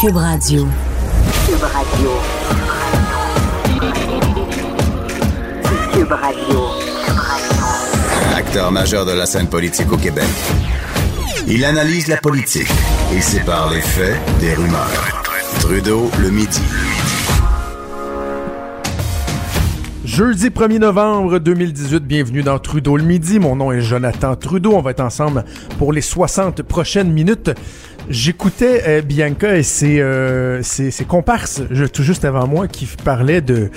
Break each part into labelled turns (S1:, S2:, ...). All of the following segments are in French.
S1: Cube Radio.
S2: Cube Radio. Cube Radio.
S3: Acteur majeur de la scène politique au Québec. Il analyse la politique et sépare les faits des rumeurs. Trudeau le midi.
S4: Jeudi 1er novembre 2018, bienvenue dans Trudeau le midi. Mon nom est Jonathan Trudeau. On va être ensemble pour les 60 prochaines minutes. J'écoutais euh, Bianca et ses, euh, ses, ses comparses tout juste avant moi qui parlaient de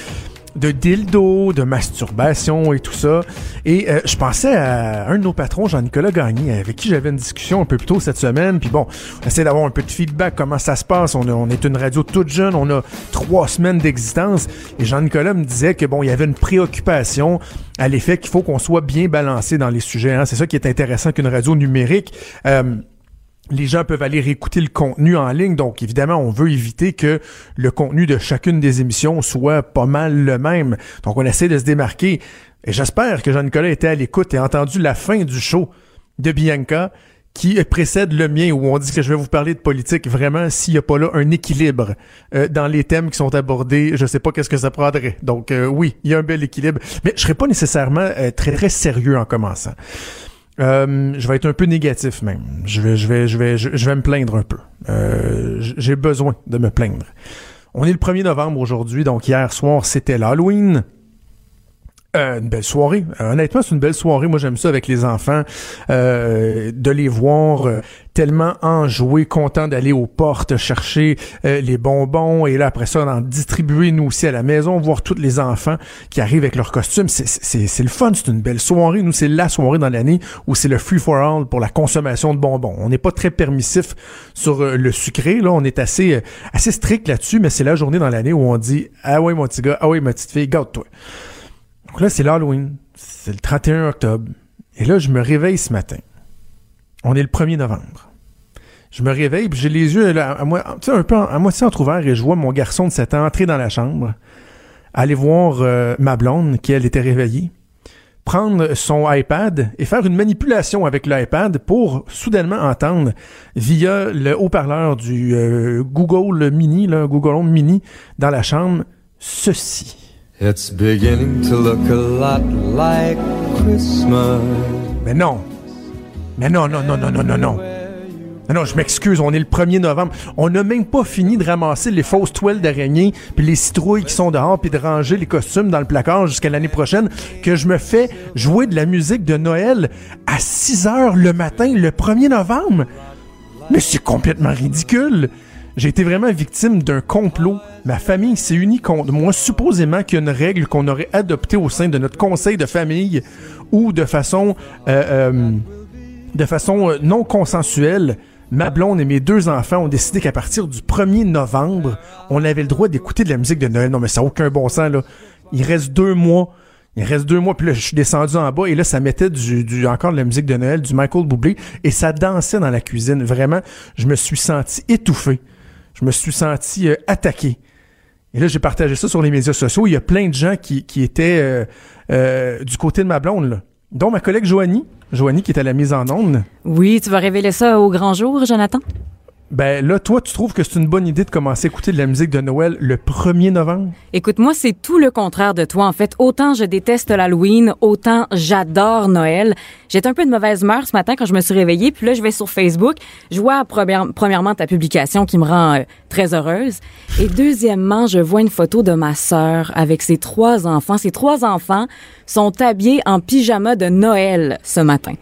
S4: de dildo, de masturbation et tout ça. Et euh, je pensais à un de nos patrons, Jean-Nicolas Gagné, avec qui j'avais une discussion un peu plus tôt cette semaine. Puis bon, on essaie d'avoir un peu de feedback, comment ça se passe. On, on est une radio toute jeune, on a trois semaines d'existence. Et Jean-Nicolas me disait que bon, il y avait une préoccupation à l'effet qu'il faut qu'on soit bien balancé dans les sujets. hein. C'est ça qui est intéressant qu'une radio numérique. Euh, les gens peuvent aller réécouter le contenu en ligne. Donc, évidemment, on veut éviter que le contenu de chacune des émissions soit pas mal le même. Donc, on essaie de se démarquer. Et j'espère que Jean-Nicolas était à l'écoute et a entendu la fin du show de Bianca qui précède le mien où on dit que je vais vous parler de politique. Vraiment, s'il n'y a pas là un équilibre euh, dans les thèmes qui sont abordés, je sais pas qu'est-ce que ça prendrait. Donc, euh, oui, il y a un bel équilibre. Mais je serai pas nécessairement euh, très, très sérieux en commençant. Euh, je vais être un peu négatif même. Je vais, je vais, je vais, je, vais me plaindre un peu. Euh, J'ai besoin de me plaindre. On est le 1er novembre aujourd'hui, donc hier soir c'était l'Halloween. Euh, une belle soirée. Euh, honnêtement, c'est une belle soirée. Moi, j'aime ça avec les enfants, euh, de les voir tellement enjoués, contents d'aller aux portes chercher les bonbons et là après ça, d'en distribuer nous aussi à la maison, voir tous les enfants qui arrivent avec leurs costumes. C'est- le fun. C'est une belle soirée. Nous, c'est la soirée dans l'année où c'est le free for all pour la consommation de bonbons. On n'est pas très permissif sur le sucré. Là, on est assez assez strict là-dessus, mais c'est la journée dans l'année où on dit ah ouais mon petit gars, ah ouais ma petite fille, garde-toi. Donc là, c'est l'Halloween. C'est le 31 octobre. Et là, je me réveille ce matin. On est le 1er novembre. Je me réveille, puis j'ai les yeux à, un peu à moitié entrouverts, et je vois mon garçon de 7 ans entrer dans la chambre, aller voir euh, ma blonde, qui elle était réveillée, prendre son iPad et faire une manipulation avec l'iPad pour soudainement entendre via le haut-parleur du euh, Google Mini, là, Google Home Mini, dans la chambre, ceci.
S5: It's beginning to look a lot like Christmas.
S4: Mais non. Mais non, non, non, non, non, non, non. Non, non, je m'excuse, on est le 1er novembre. On n'a même pas fini de ramasser les fausses toiles d'araignée, puis les citrouilles qui sont dehors, puis de ranger les costumes dans le placard jusqu'à l'année prochaine, que je me fais jouer de la musique de Noël à 6 heures le matin, le 1er novembre. Mais c'est complètement ridicule. J'ai été vraiment victime d'un complot. Ma famille s'est unie contre moi, supposément qu'il y a une règle qu'on aurait adoptée au sein de notre conseil de famille ou de façon, euh, euh, de façon euh, non consensuelle. Ma blonde et mes deux enfants ont décidé qu'à partir du 1er novembre, on avait le droit d'écouter de la musique de Noël. Non, mais ça n'a aucun bon sens, là. Il reste deux mois. Il reste deux mois, puis là, je suis descendu en bas, et là, ça mettait du, du- encore de la musique de Noël, du Michael Bublé, et ça dansait dans la cuisine. Vraiment, je me suis senti étouffé. Je me suis senti euh, attaqué. Et là, j'ai partagé ça sur les médias sociaux. Il y a plein de gens qui, étaient euh, euh, du côté de ma blonde, là. dont ma collègue Joanie. Joanie qui est à la mise en onde.
S6: Oui, tu vas révéler ça au grand jour, Jonathan?
S4: Ben là, toi, tu trouves que c'est une bonne idée de commencer à écouter de la musique de Noël le 1er novembre?
S6: Écoute, moi, c'est tout le contraire de toi. En fait, autant je déteste l'Halloween, autant j'adore Noël. J'étais un peu de mauvaise humeur ce matin quand je me suis réveillée, puis là, je vais sur Facebook. Je vois première- premièrement ta publication qui me rend euh, très heureuse. Et deuxièmement, je vois une photo de ma sœur avec ses trois enfants. Ses trois enfants sont habillés en pyjama de Noël ce matin.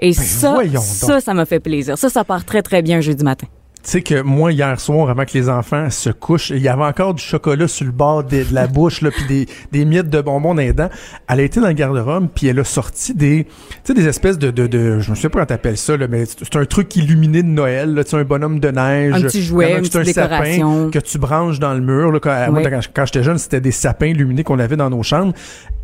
S6: Et ça,
S4: Ben, donc.
S6: ça, ça m'a fait plaisir. Ça, ça part très, très bien jeudi matin.
S4: Tu sais que moi, hier soir, avant que les enfants se couchent, il y avait encore du chocolat sur le bord de, de la bouche, puis des, des miettes de bonbons dans les dents. Elle a été dans le garde-robe, puis elle a sorti des, des espèces de, de, de, je me sais pas comment t'appelles ça, là, mais c'est un truc illuminé de Noël, là, un bonhomme de neige.
S6: Un petit jouet, une
S4: un sapin que tu branches dans le mur. Là, quand, moi, quand j'étais jeune, c'était des sapins illuminés qu'on avait dans nos chambres.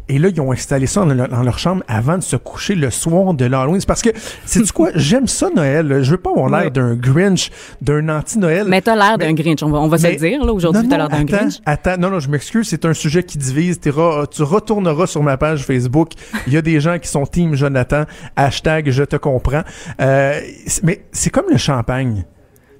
S4: Et là, ils ont installé ça dans, leur- dans leur chambre avant de se coucher le soir de l'Halloween. C'est parce que, sais-tu quoi? J'aime ça, Noël. là. Je veux pas avoir l'air d'un Grinch, d'un anti-Noël.
S6: Mais t'as l'air d'un Grinch, on va, on va se le dire, là, aujourd'hui, t'as l'air d'un Grinch.
S4: Attends, non, non, je m'excuse, c'est un sujet qui divise. Tu retourneras sur ma page Facebook. Il y a des gens qui sont Team Jonathan, hashtag je te comprends. Euh, c'est- mais c'est comme le champagne.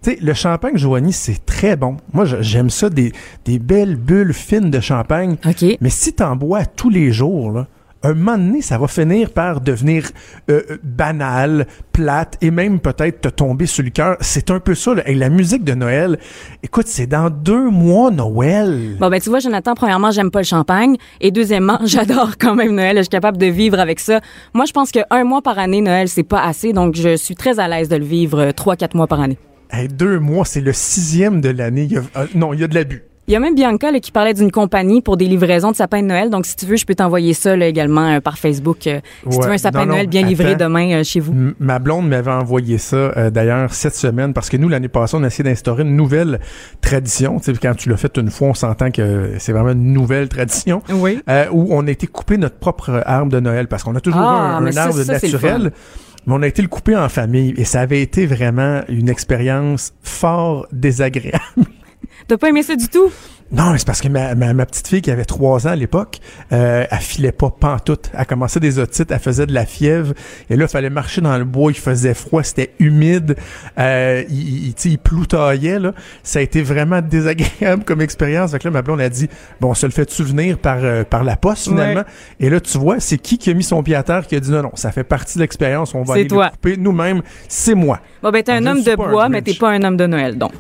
S4: Tu sais, le champagne, Joanie, c'est très bon. Moi, j'aime ça, des, des belles bulles fines de champagne. Mais si t'en bois tous les jours, là, un moment donné, ça va finir par devenir euh, euh, banal, plate et même peut-être te tomber sur le cœur. C'est un peu ça. Là. Et la musique de Noël, écoute, c'est dans deux mois Noël.
S6: Bon, ben, tu vois, Jonathan, premièrement, j'aime pas le champagne. Et deuxièmement, j'adore quand même Noël. Je suis capable de vivre avec ça. Moi, je pense qu'un mois par année, Noël, c'est pas assez. Donc, je suis très à l'aise de le vivre euh, trois, quatre mois par année.
S4: Hey, deux mois, c'est le sixième de l'année. Euh, non, il y a de l'abus.
S6: Il y a même Bianca là, qui parlait d'une compagnie pour des livraisons de sapins de Noël. Donc, si tu veux, je peux t'envoyer ça là, également euh, par Facebook. euh, si tu veux un sapin
S4: Non,
S6: de Noël bien livré demain euh, chez vous.
S4: Ma blonde m'avait envoyé ça d'ailleurs cette semaine parce que nous l'année passée on a essayé d'instaurer une nouvelle tradition. Tu sais, quand tu l'as fait une fois, on s'entend que c'est vraiment une nouvelle tradition.
S6: Oui.
S4: où on a été couper notre propre arbre de Noël parce qu'on a toujours
S6: Ah,
S4: un, arbre
S6: ça,
S4: naturel. Mais on a été le couper en famille et ça avait été vraiment une expérience fort désagréable.
S6: T'as pas aimé ça du tout?
S4: Non, mais c'est parce que ma, ma, ma petite fille qui avait trois ans à l'époque, euh, elle filait pas pantoute. Elle commençait des otites, elle faisait de la fièvre. Et là, il fallait marcher dans le bois, il faisait froid, c'était humide. Euh, il, il, tu sais, il ploutaillait, là. Ça a été vraiment désagréable comme expérience. Fait que là, ma blonde a dit, bon, on se le fait souvenir par, euh, par la poste, finalement. Et là, tu vois, c'est qui qui a mis son pied à terre qui a dit, non, non, ça fait partie de l'expérience, on va aller
S6: toi.
S4: le couper nous-mêmes. C'est moi.
S6: Bon, ben, t'es un homme de bois, mais t'es pas un homme de Noël, donc.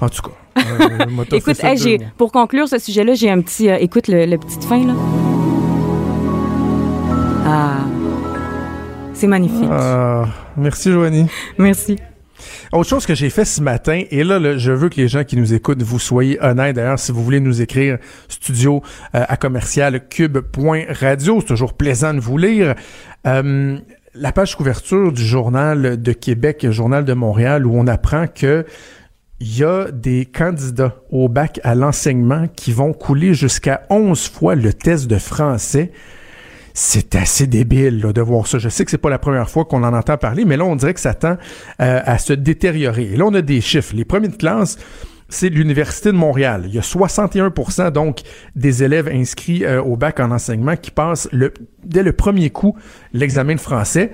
S4: En tout cas. euh,
S6: Écoute, hey, j'ai, pour conclure ce sujet-là, j'ai un petit. euh, écoute le, le petit fin, là. Ah. C'est magnifique.
S4: Ah, merci, Joanie.
S6: Merci.
S4: Autre chose que j'ai fait ce matin, et là, là, je veux que les gens qui nous écoutent, vous soyez honnêtes. D'ailleurs, si vous voulez nous écrire, studio euh, à commercial cube.radio, c'est toujours plaisant de vous lire. Euh, la page couverture du Journal de Québec, Journal de Montréal, où on apprend que il y a des candidats au bac à l'enseignement qui vont couler jusqu'à 11 fois le test de français. C'est assez débile de voir ça. Je sais que c'est pas la première fois qu'on en entend parler, mais là, on dirait que ça tend euh, à se détériorer. Et là, on a des chiffres. Les premiers de classe, c'est l'Université de Montréal. Il y a 61% donc des élèves inscrits euh, au bac en enseignement qui passent dès le premier coup l'examen de français.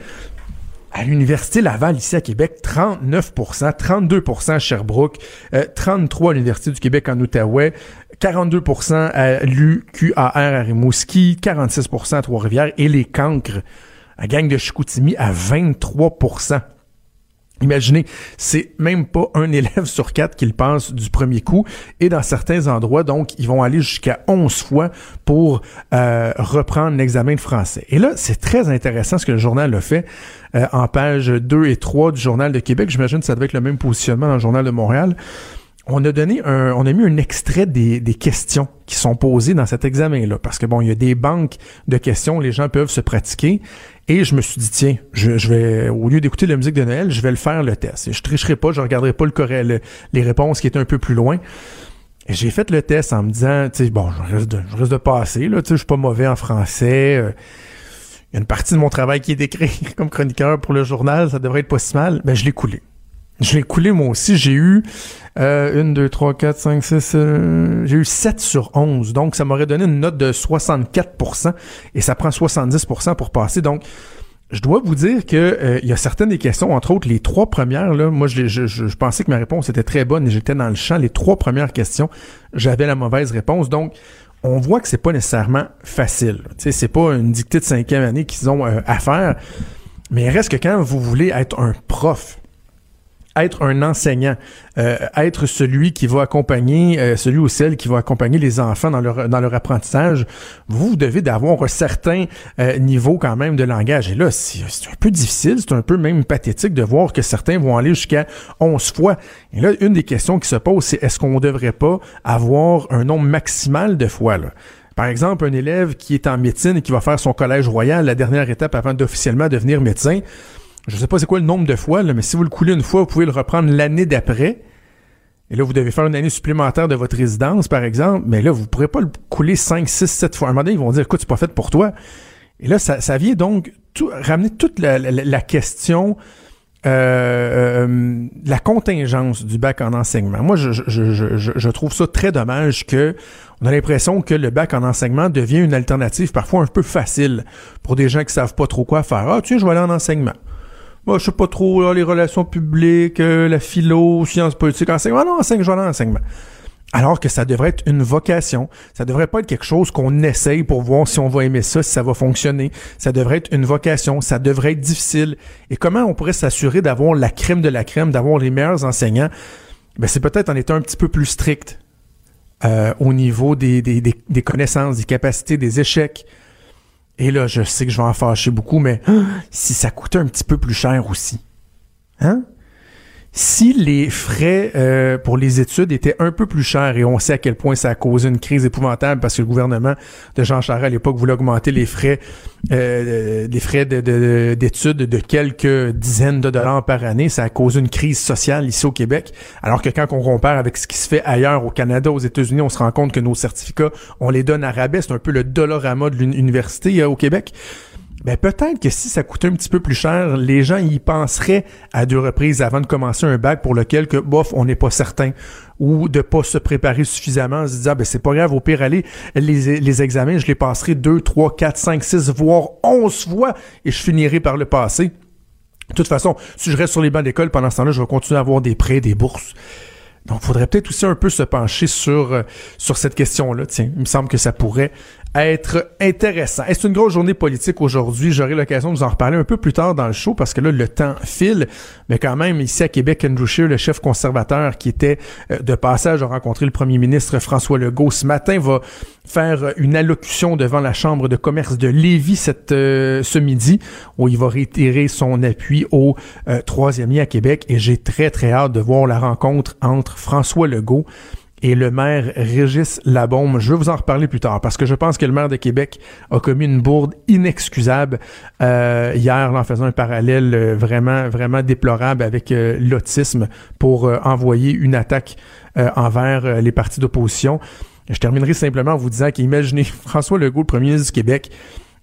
S4: À l'Université Laval, ici à Québec, 39% 32% à Sherbrooke, euh, 33 à l'Université du Québec en Outaouais, 42% à l'UQAR à Rimouski, 46% à Trois-Rivières et les cancres. À Gang de Chicoutimi à 23 Imaginez, c'est même pas un élève sur quatre qui le passe du premier coup. Et dans certains endroits, donc, ils vont aller jusqu'à 11 fois pour euh, reprendre l'examen de français. Et là, c'est très intéressant ce que le journal a fait euh, en page 2 et 3 du Journal de Québec. J'imagine que ça devait être le même positionnement dans le Journal de Montréal. On a donné un, on a mis un extrait des, des questions qui sont posées dans cet examen-là. Parce que bon, il y a des banques de questions, les gens peuvent se pratiquer. Et je me suis dit, tiens, je, vais, au lieu d'écouter la musique de Noël, je vais le faire le test. Je tricherai pas, je regarderai pas le, le- les réponses qui étaient un peu plus loin. J'ai fait le test en me disant, tu sais, bon, je risque de, de passer, là, tu sais, je suis pas mauvais en français. euh, il y a une partie de mon travail qui est d'écrire comme chroniqueur pour le journal, ça devrait être pas si mal. Ben, je l'ai coulé. Je l'ai coulé moi aussi. J'ai eu euh, une, deux, trois, quatre, cinq, six. euh, j'ai eu 7 sur 11. Donc, ça m'aurait donné une note de 64% et ça prend 70% pour passer. Donc, je dois vous dire que euh, il y a certaines des questions, entre autres les trois premières, là, moi je, je, je, pensais que ma réponse était très bonne et j'étais dans le champ. Les trois premières questions, j'avais la mauvaise réponse. Donc, on voit que c'est pas nécessairement facile. C'est pas une dictée de cinquième année qu'ils ont euh, à faire. Mais il reste que quand vous voulez être un prof, être un enseignant, euh, être celui qui va accompagner, euh, celui ou celle qui va accompagner les enfants dans leur, dans leur apprentissage, vous, devez d'avoir un certain euh, niveau quand même de langage. Et là, c'est c'est un peu difficile, c'est un peu même pathétique de voir que certains vont aller jusqu'à 11 fois. Et là, une des questions qui se pose, c'est est-ce qu'on ne devrait pas avoir un nombre maximal de fois, là? Par exemple, un élève qui est en médecine et qui va faire son collège royal, la dernière étape avant d'officiellement devenir médecin, je sais pas c'est quoi le nombre de fois, là, mais si vous le coulez une fois, vous pouvez le reprendre l'année d'après. Et là, vous devez faire une année supplémentaire de votre résidence, par exemple, mais là, vous pourrez pas le couler 5, 6, 7 fois. À un moment donné, ils vont dire, écoute, c'est pas fait pour toi. Et là, ça, ça vient donc tout, ramener toute la, la- la question euh, euh, la contingence du bac en enseignement. Moi, je, je, je, je, trouve ça très dommage que on a l'impression que le bac en enseignement devient une alternative parfois un peu facile pour des gens qui savent pas trop quoi faire. Ah, tiens, je vais aller en enseignement. Moi, je sais pas trop les relations publiques, euh, la philo, sciences politiques, enseignement. Non, enseigne, je vais. Alors que ça devrait être une vocation. Ça devrait pas être quelque chose qu'on essaye pour voir si on va aimer ça, si ça va fonctionner. Ça devrait être une vocation. Ça devrait être difficile. Et comment on pourrait s'assurer d'avoir la crème de la crème, d'avoir les meilleurs enseignants? Ben, c'est peut-être en étant un petit peu plus strict euh, au niveau des, des, des connaissances, des capacités, des échecs. Et là, je sais que je vais en fâcher beaucoup, mais si ça coûtait un petit peu plus cher aussi. Hein? Si les frais euh, pour les études étaient un peu plus chers, et on sait à quel point ça a causé une crise épouvantable parce que le gouvernement de Jean Charest à l'époque voulait augmenter les frais, euh, les frais de- de- d'études de, quelques dizaines de dollars par année, ça a causé une crise sociale ici au Québec. Alors que quand on compare avec ce qui se fait ailleurs au Canada, aux États-Unis, on se rend compte que nos certificats, on les donne à rabais. C'est un peu le dollarama de l'université euh, au Québec. Ben peut-être que si ça coûtait un petit peu plus cher, les gens y penseraient à deux reprises avant de commencer un bac pour lequel que bof, on n'est pas certain ou de pas se préparer suffisamment, en se disant ben c'est pas grave, au pire aller les, les examens, je les passerai deux, trois, quatre, cinq, six, voire onze fois et je finirai par le passer. De toute façon, si je reste sur les bancs d'école pendant ce temps-là, je vais continuer à avoir des prêts, des bourses. Donc, il faudrait peut-être aussi un peu se pencher sur, euh, sur cette question-là. Tiens, il me semble que ça pourrait être intéressant. Et c'est une grosse journée politique aujourd'hui. J'aurai l'occasion de vous en reparler un peu plus tard dans le show parce que là, le temps file. Mais quand même, ici à Québec, Andrew Scheer, le chef conservateur qui était euh, de passage à rencontrer le premier ministre François Legault ce matin, va faire euh, une allocution devant la Chambre de commerce de Lévis cette, euh, ce midi où il va réitérer son appui au troisième lien à Québec. Et j'ai très, très hâte de voir la rencontre entre François Legault et le maire Régis Labaume. Je vais vous en reparler plus tard parce que je pense que le maire de Québec a commis une bourde inexcusable euh, hier en faisant un parallèle euh, vraiment vraiment déplorable avec euh, l'autisme pour euh, envoyer une attaque envers les partis d'opposition. Je terminerai simplement en vous disant qu'imaginez François Legault, le premier ministre du Québec,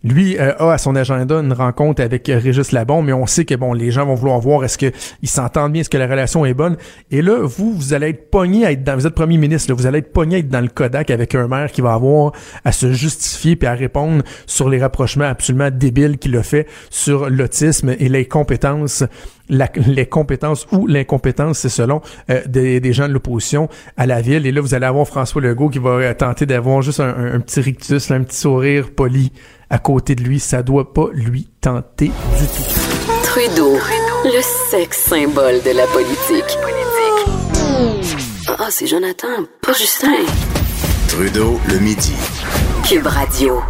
S4: lui euh, a à son agenda une rencontre avec euh, Régis Labon, mais on sait que bon, les gens vont vouloir voir est-ce que ils s'entendent bien, est-ce que la relation est bonne. Et là, vous, vous allez être pogné à être dans, vous êtes premier ministre, là, vous allez être pogné à être dans le Kodak avec un maire qui va avoir à se justifier puis à répondre sur les rapprochements absolument débiles qu'il a fait sur l'autisme et les compétences les compétences ou l'incompétence, c'est selon euh, des, gens de l'opposition à la ville. Et là, vous allez avoir François Legault qui va euh, tenter d'avoir juste un, un- un petit rictus, un petit sourire poli à côté de lui. Ça doit pas lui tenter du tout.
S1: Trudeau, le sexe symbole de la politique. Ah, c'est Jonathan, pas Justin.
S3: Trudeau, le midi.
S1: Cube Radio.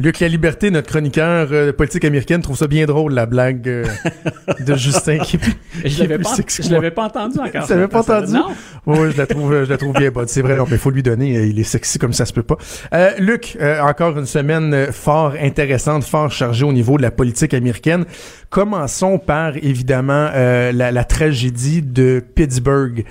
S4: Luc La Liberté, notre chroniqueur euh, de politique américaine, trouve ça bien drôle, la blague euh, de Justin qui est
S7: Je l'avais pas, je l'avais pas entendu encore.
S4: Tu l'avais pas entendu?
S7: Non.
S4: Oui, je la trouve, je la trouve bien bonne. C'est vrai, non, mais faut lui donner. euh, Il est sexy comme ça se peut pas. Euh, Luc, euh, encore une semaine euh, fort intéressante, fort chargée au niveau de la politique américaine. Commençons par évidemment euh, la, la tragédie de Pittsburgh.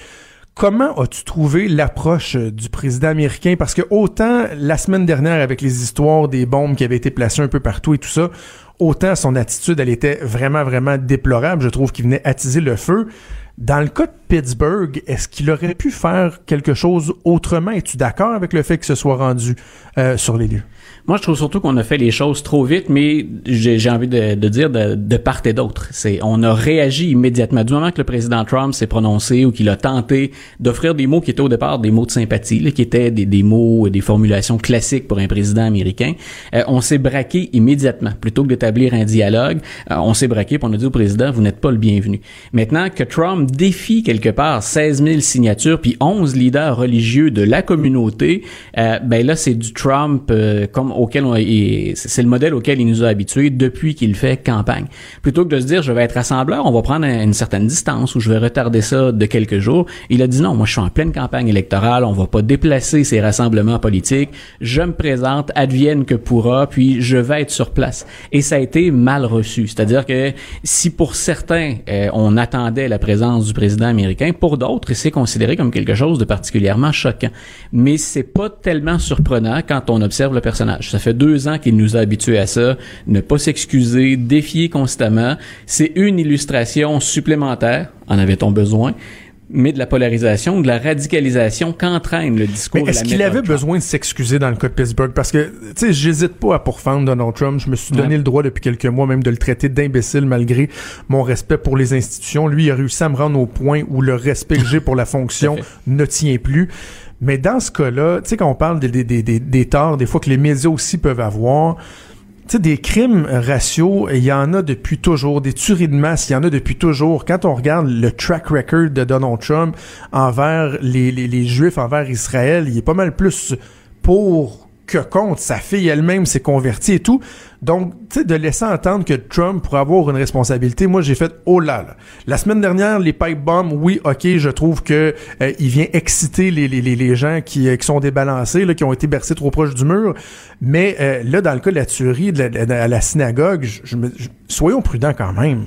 S4: Comment as-tu trouvé l'approche euh, du président américain? Parce que autant la semaine dernière avec les histoires des bombes qui avaient été placées un peu partout et tout ça, autant son attitude, elle était vraiment, vraiment déplorable. Je trouve qu'il venait attiser le feu. Dans le cas de Pittsburgh, est-ce qu'il aurait pu faire quelque chose autrement? Es-tu d'accord avec le fait que ce soit rendu euh, sur les lieux?
S7: Moi, je trouve surtout qu'on a fait les choses trop vite, mais j'ai envie de, de dire de, de part et d'autre. C'est, on a réagi immédiatement. Du moment que le président Trump s'est prononcé ou qu'il a tenté d'offrir des mots qui étaient au départ des mots de sympathie, là, qui étaient des, des mots, des formulations classiques pour un président américain, euh, on s'est braqué immédiatement. Plutôt que d'établir un dialogue, euh, on s'est braqué pour on a au président, vous n'êtes pas le bienvenu. Maintenant que Trump défie quelque part 16 000 signatures puis 11 leaders religieux de la communauté, euh, ben là, c'est du Trump euh, auquel c'est le modèle auquel il nous a habitués depuis qu'il fait campagne. Plutôt que de se dire je vais être rassembleur, on va prendre une certaine distance ou je vais retarder ça de quelques jours. Il a dit non, moi je suis en pleine campagne électorale, on va pas déplacer ces rassemblements politiques. Je me présente, advienne que pourra, puis je vais être sur place. Et ça a été mal reçu. C'est-à-dire que si pour certains euh, on attendait la présence du président américain, pour d'autres c'est considéré comme quelque chose de particulièrement choquant. Mais c'est pas tellement surprenant quand on observe le personnage. Ça fait deux ans qu'il nous a habitués à ça, ne pas s'excuser, défier constamment. C'est une illustration supplémentaire, en avait-on besoin, mais de la polarisation, de la radicalisation qu'entraîne le discours.
S4: Mais est-ce qu'il avait
S7: Trump.
S4: besoin de s'excuser dans le cas de Pittsburgh? Parce que, tu sais, j'hésite pas à pourfendre Donald Trump. Je me suis donné
S7: Ouais.
S4: le droit depuis quelques mois même de le traiter d'imbécile malgré mon respect pour les institutions. Lui, il a réussi à me rendre au point où le respect que j'ai pour la fonction ne tient plus. Mais dans ce cas-là, tu sais, quand on parle des, des, des, torts, des fois que les médias aussi peuvent avoir, tu sais, des crimes raciaux, il y en a depuis toujours. Des tueries de masse, il y en a depuis toujours. Quand on regarde le track record de Donald Trump envers les, les, les Juifs, envers Israël, il est pas mal plus pour que contre. Sa fille elle-même s'est convertie et tout. Donc, tu sais, de laisser entendre que Trump pourrait avoir une responsabilité, moi, j'ai fait, oh là là. La semaine dernière, les pipe bombs, oui, ok, je trouve que euh, il vient exciter les, les, les, gens qui, euh, qui sont débalancés, là, qui ont été bercés trop proche du mur. Mais euh, là, dans le cas de la tuerie de la- à la synagogue, soyons prudents quand même.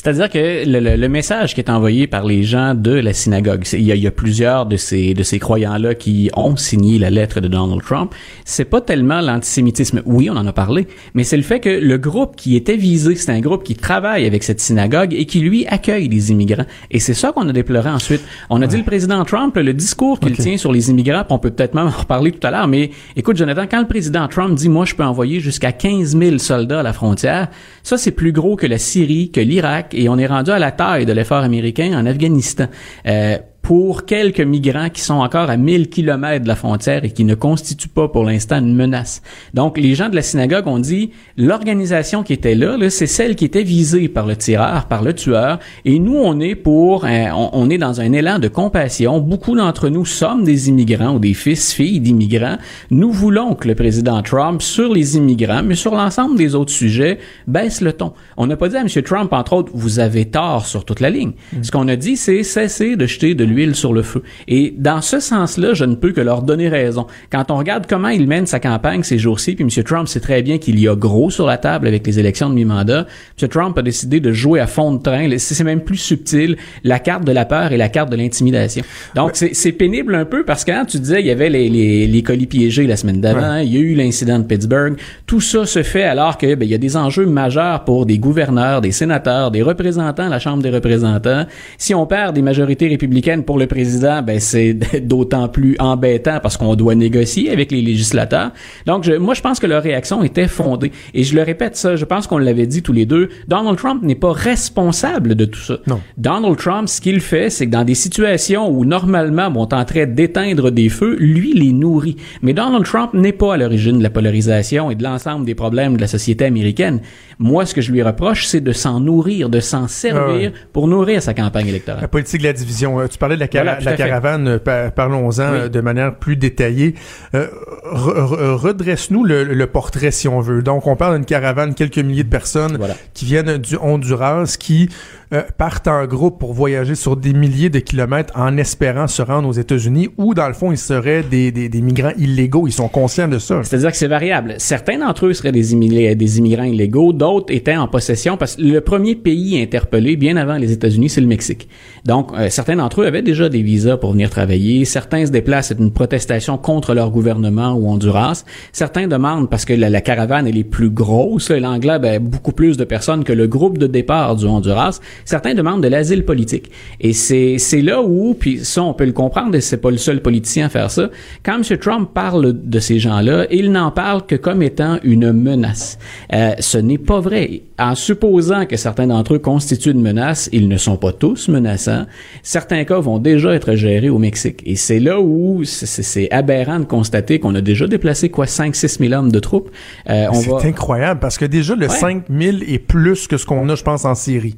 S7: C'est-à-dire que le, le- le message qui est envoyé par les gens de la synagogue, il y a, il y a plusieurs de ces de ces croyants-là qui ont signé la lettre de Donald Trump. C'est pas tellement l'antisémitisme. Oui, on en a parlé, mais c'est le fait que le groupe qui était visé, c'est un groupe qui travaille avec cette synagogue et qui lui accueille les immigrants. Et c'est ça qu'on a déploré ensuite. On a dit le président Trump, le discours qu'il tient sur les immigrants, on peut peut-être même en reparler tout à l'heure. Mais écoute, Jonathan, quand le président Trump dit moi je peux envoyer jusqu'à 15 000 soldats à la frontière, ça c'est plus gros que la Syrie, que l'Irak, et on est rendu à la taille de l'effort américain en Afghanistan. Euh, pour quelques migrants qui sont encore à 1000 kilomètres de la frontière et qui ne constituent pas pour l'instant une menace. Donc, les gens de la synagogue ont dit, l'organisation qui était là, là c'est celle qui était visée par le tireur, par le tueur, et nous, on est pour, on, est dans un élan de compassion. Beaucoup d'entre nous sommes des immigrants ou des fils, filles d'immigrants. Nous voulons que le président Trump, sur les immigrants, mais sur l'ensemble des autres sujets, baisse le ton. On n'a pas dit à M. Trump, entre autres, vous avez tort sur toute la ligne. Ce qu'on a dit, c'est cesser de jeter de l'huile sur le feu. Et dans ce sens-là, je ne peux que leur donner raison. Quand on regarde comment il mène sa campagne ces jours-ci, puis M. Trump sait très bien qu'il y a gros sur la table avec les élections de mi-mandat, M. Trump a décidé de jouer à fond de train. C'est même plus subtil, la carte de la peur et la carte de l'intimidation. Donc, c'est c'est pénible un peu parce que quand tu disais, il y avait les, les, les colis piégés la semaine d'avant, il y a eu l'incident de Pittsburgh, tout ça se fait alors que ben, il y a des enjeux majeurs pour des gouverneurs, des sénateurs, des représentants à la Chambre des représentants. Si on perd des majorités républicaines pour le président, ben c'est d'autant plus embêtant parce qu'on doit négocier avec les législateurs. Donc je- moi je pense que leur réaction était fondée et je le répète ça, je pense qu'on l'avait dit tous les deux, Donald Trump n'est pas responsable de tout ça.
S4: Non.
S7: Donald Trump, ce qu'il fait, c'est que dans des situations où normalement on tenterait d'éteindre des feux, lui les nourrit. Mais Donald Trump n'est pas à l'origine de la polarisation et de l'ensemble des problèmes de la société américaine. Moi, ce que je lui reproche, c'est de s'en nourrir, de s'en servir
S4: Ah ouais.
S7: pour nourrir sa campagne électorale.
S4: La politique de la division. Euh, tu parlais de la, cara-
S7: Voilà,
S4: caravane. euh, par- Parlons-en
S7: Oui.
S4: euh, de manière plus détaillée. Euh, re- re- Redresse-nous le, le portrait, si on veut. Donc, on parle d'une caravane, quelques milliers de personnes
S7: Voilà.
S4: qui viennent du Honduras, qui euh, partent en groupe pour voyager sur des milliers de kilomètres en espérant se rendre aux États-Unis, où, dans le fond, ils seraient des, des, des migrants illégaux. Ils sont conscients de ça.
S7: C'est-à-dire que c'est variable. Certains d'entre eux seraient des, immi- des immigrants illégaux, d'autres étaient en possession parce que le premier pays interpellé, bien avant les États-Unis, c'est le Mexique. Donc, euh, certains d'entre eux avaient déjà des visas pour venir travailler. Certains se déplacent, c'est une protestation contre leur gouvernement ou Honduras. Certains demandent parce que la, la caravane elle est plus grosse, elle englobe euh, beaucoup plus de personnes que le groupe de départ du Honduras. Certains demandent de l'asile politique. Et c'est c'est là où, puis ça on peut le comprendre, et c'est pas le seul politicien à faire ça. Quand M. Trump parle de ces gens-là, il n'en parle que comme étant une menace. Euh, ce n'est pas vrai. En supposant que certains d'entre eux constituent une menace, ils ne sont pas tous menaçants. Certains cas vont déjà être gérés au Mexique. Et c'est là où c'est- aberrant de constater qu'on a déjà déplacé quoi 5-6 000 hommes de troupes. Euh, on
S4: C'est
S7: va...
S4: incroyable parce que déjà le
S7: Ouais.
S4: 5000 est plus que ce qu'on a, je pense, en Syrie.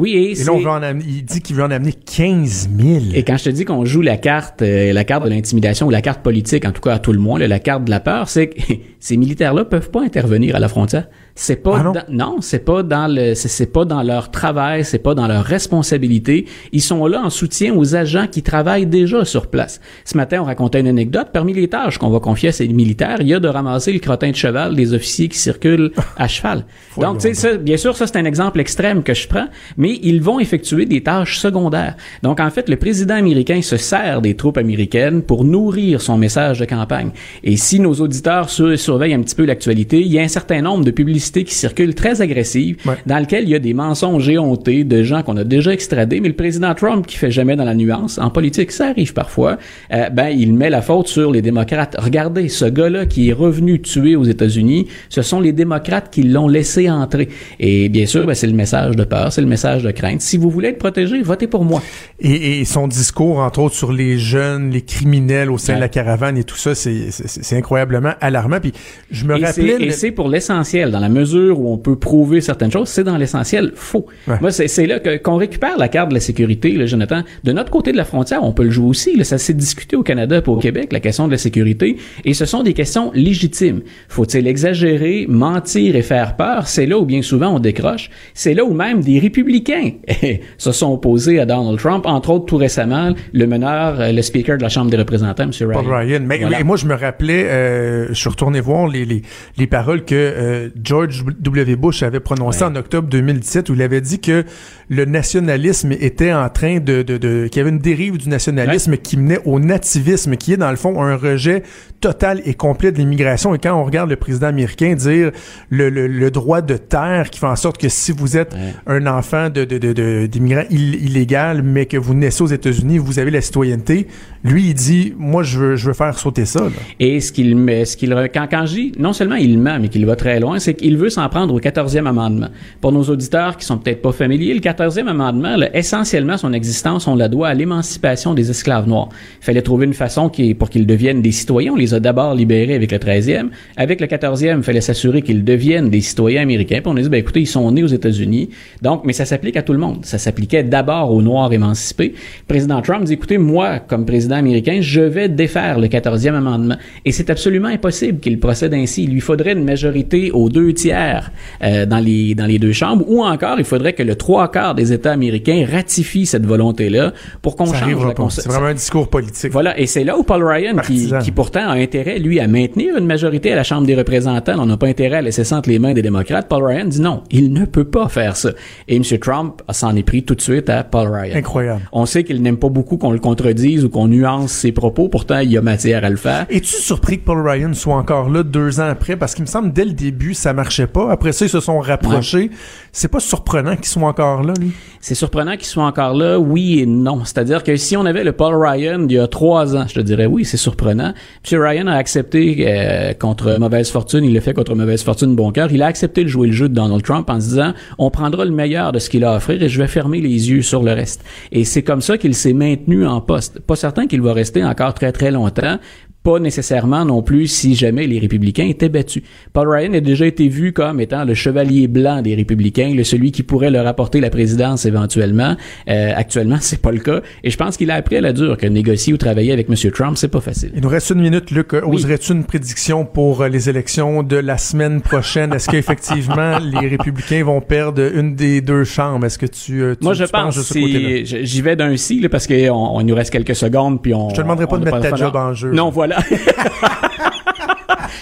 S7: Oui, et,
S4: Et là, on veut en amener- il dit qu'il veut en amener 15 000.
S7: Et quand je te dis qu'on joue la carte, euh, la carte de l'intimidation ou la carte politique, en tout cas à tout le moins, là, la carte de la peur, c'est que ces militaires-là peuvent pas intervenir à la frontière. C'est pas
S4: Ah non?
S7: dans- non, c'est pas dans le c'est- pas dans leur travail, c'est pas dans leur responsabilité. Ils sont là en soutien aux agents qui travaillent déjà sur place. Ce matin, on racontait une anecdote. Parmi les tâches qu'on va confier à ces militaires, il y a de ramasser le crottin de cheval des officiers qui circulent à cheval. Donc, tu sais, bien sûr, ça c'est un exemple extrême que je prends, mais ils vont effectuer des tâches secondaires. Donc, en fait, le président américain se sert des troupes américaines pour nourrir son message de campagne. Et si nos auditeurs sur- surveillent un petit peu l'actualité, il y a un certain nombre de publicités qui circulent très agressives,
S4: Ouais.
S7: dans lesquelles il y a des mensonges éhontés de gens qu'on a déjà extradés, mais le président Trump, qui fait jamais dans la nuance, en politique, ça arrive parfois, euh, ben, il met la faute sur les démocrates. Regardez, ce gars-là qui est revenu tuer aux États-Unis, ce sont les démocrates qui l'ont laissé entrer. Et bien sûr, ben, c'est le message de peur, c'est le message de crainte. Si vous voulez être protégé, votez pour moi.
S4: Et, et son discours, entre autres, sur les jeunes, les criminels au sein de la caravane et tout ça, c'est incroyablement alarmant. Puis je me
S7: Et c'est,
S4: rappelais...
S7: et
S4: le-
S7: c'est pour l'essentiel, dans la mesure où on peut prouver certaines choses, c'est dans l'essentiel faux.
S4: Ouais.
S7: Moi, c'est, là que, qu'on récupère la carte de la sécurité, là, Jonathan. De notre côté de la frontière, on peut le jouer aussi. Là, ça s'est discuté au Canada et au Québec, la question de la sécurité. Et ce sont des questions légitimes. Faut-il exagérer, mentir et faire peur? C'est là où bien souvent on décroche. C'est là où même des républicains se sont opposés à Donald Trump, entre autres tout récemment, le meneur, euh, le speaker de la Chambre des représentants, M. Ryan.
S4: Paul Ryan. Mais,
S7: Voilà.
S4: mais moi, je me rappelais, euh, je suis retourné voir les, les, les paroles que euh, George W. Bush avait prononcées
S7: Ouais.
S4: en octobre 2017, où il avait dit que le nationalisme était en train de... de, de qu'il y avait une dérive du nationalisme qui menait au nativisme, qui est dans le fond un rejet total et complet de l'immigration. Et quand on regarde le président américain dire le, le, le droit de terre qui fait en sorte que si vous êtes
S7: Ouais.
S4: un enfant de, de, de, de- d'immigrant ill- illégal, mais que vous naissez aux États-Unis, vous avez la citoyenneté, lui, il dit, moi, je veux, je veux faire sauter ça. là.
S7: Et ce qu'il ce qu'il, quand, quand je dis, non seulement il ment, mais qu'il va très loin, c'est qu'il veut s'en prendre au 14e amendement. Pour nos auditeurs qui sont peut-être pas familiers, le 14e amendement, essentiellement, son existence, on la doit à l'émancipation des esclaves noirs. Il fallait trouver une façon qui, pour qu'ils deviennent des citoyens. On les a d'abord libérés avec le 13e. Avec le 14e, il fallait s'assurer qu'ils deviennent des citoyens américains. Puis on a dit, ben, écoutez, ils sont nés aux États-Unis. Donc, mais ça s'applique à tout le monde. Ça s'appliquait d'abord aux Noirs émancipés. Président Trump dit, écoutez, moi, comme président américain, je vais défaire le 14e amendement. Et c'est absolument impossible qu'il procède ainsi. Il lui faudrait une majorité aux deux tiers euh, dans, les, dans les deux chambres, ou encore, il faudrait que le trois quarts des États américains ratifient cette volonté-là pour qu'on change la
S4: pas.
S7: cons-
S4: C'est vraiment un discours politique.
S7: voilà, et c'est là où Paul Ryan, qui, qui pourtant a intérêt, lui, à maintenir une majorité à la Chambre des représentants, on n'a pas intérêt à laisser ça entre les mains des démocrates, Paul Ryan dit non, il ne peut pas faire ça. Et M. Trump s'en est pris tout de suite à Paul Ryan.
S4: Incroyable.
S7: On sait qu'il n'aime pas beaucoup qu'on le contredise ou qu'on nuance ses propos, pourtant il y a matière à le faire.
S4: Es-tu surpris que Paul Ryan soit encore là deux ans après? Parce qu'il me semble, dès le début, ça marchait pas. Après ça, ils se sont rapprochés. C'est pas surprenant qu'ils soient encore là, lui.
S7: C'est surprenant qu'il soit encore là, oui et non. C'est-à-dire que si on avait le Paul Ryan il y a trois ans, je te dirais oui, c'est surprenant. M. Ryan a accepté euh, contre mauvaise fortune, il l'a fait contre mauvaise fortune bon cœur, il a accepté de jouer le jeu de Donald Trump en se disant on prendra le meilleur de ce qu'il a à offrir et je vais fermer les yeux sur le reste. Et c'est comme ça qu'il s'est maintenu en poste. Pas certain qu'il va rester encore très très longtemps pas nécessairement non plus si jamais les républicains étaient battus. Paul Ryan a déjà été vu comme étant le chevalier blanc des républicains, le celui qui pourrait leur apporter la présidence éventuellement. Euh, actuellement, c'est pas le cas. Et je pense qu'il a appris à la dure que négocier ou travailler avec M. Trump, c'est pas facile.
S4: Il nous reste une minute, Luc.
S7: Oui.
S4: Oserais-tu une prédiction pour euh, les élections de la semaine prochaine? Est-ce qu'effectivement, les républicains vont perdre une des deux chambres? Est-ce que tu, euh, tu
S7: Moi, je
S4: tu penses
S7: pense
S4: de ce
S7: j'y vais d'un si là, parce qu'il on, nous reste quelques secondes puis on.
S4: Je te demanderai pas
S7: on
S4: de mettre ta job en jeu.
S7: Non, voilà.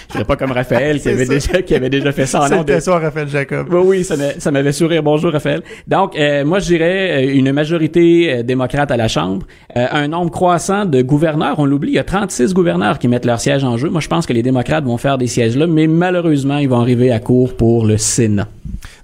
S7: Je serais pas comme Raphaël qui avait,
S4: ça.
S7: déjà, qui avait déjà fait ça en nom de,
S4: à Raphaël Jacob.
S7: Oui, oui, ça m'a- ça m'avait sourire. Bonjour, Raphaël. Donc, euh, moi, je dirais euh, une majorité euh, démocrate à la Chambre, euh, un nombre croissant de gouverneurs. On l'oublie, il y a 36 gouverneurs qui mettent leur siège en jeu. Moi, je pense que les démocrates vont faire des sièges là, mais malheureusement, ils vont arriver à court pour le Sénat.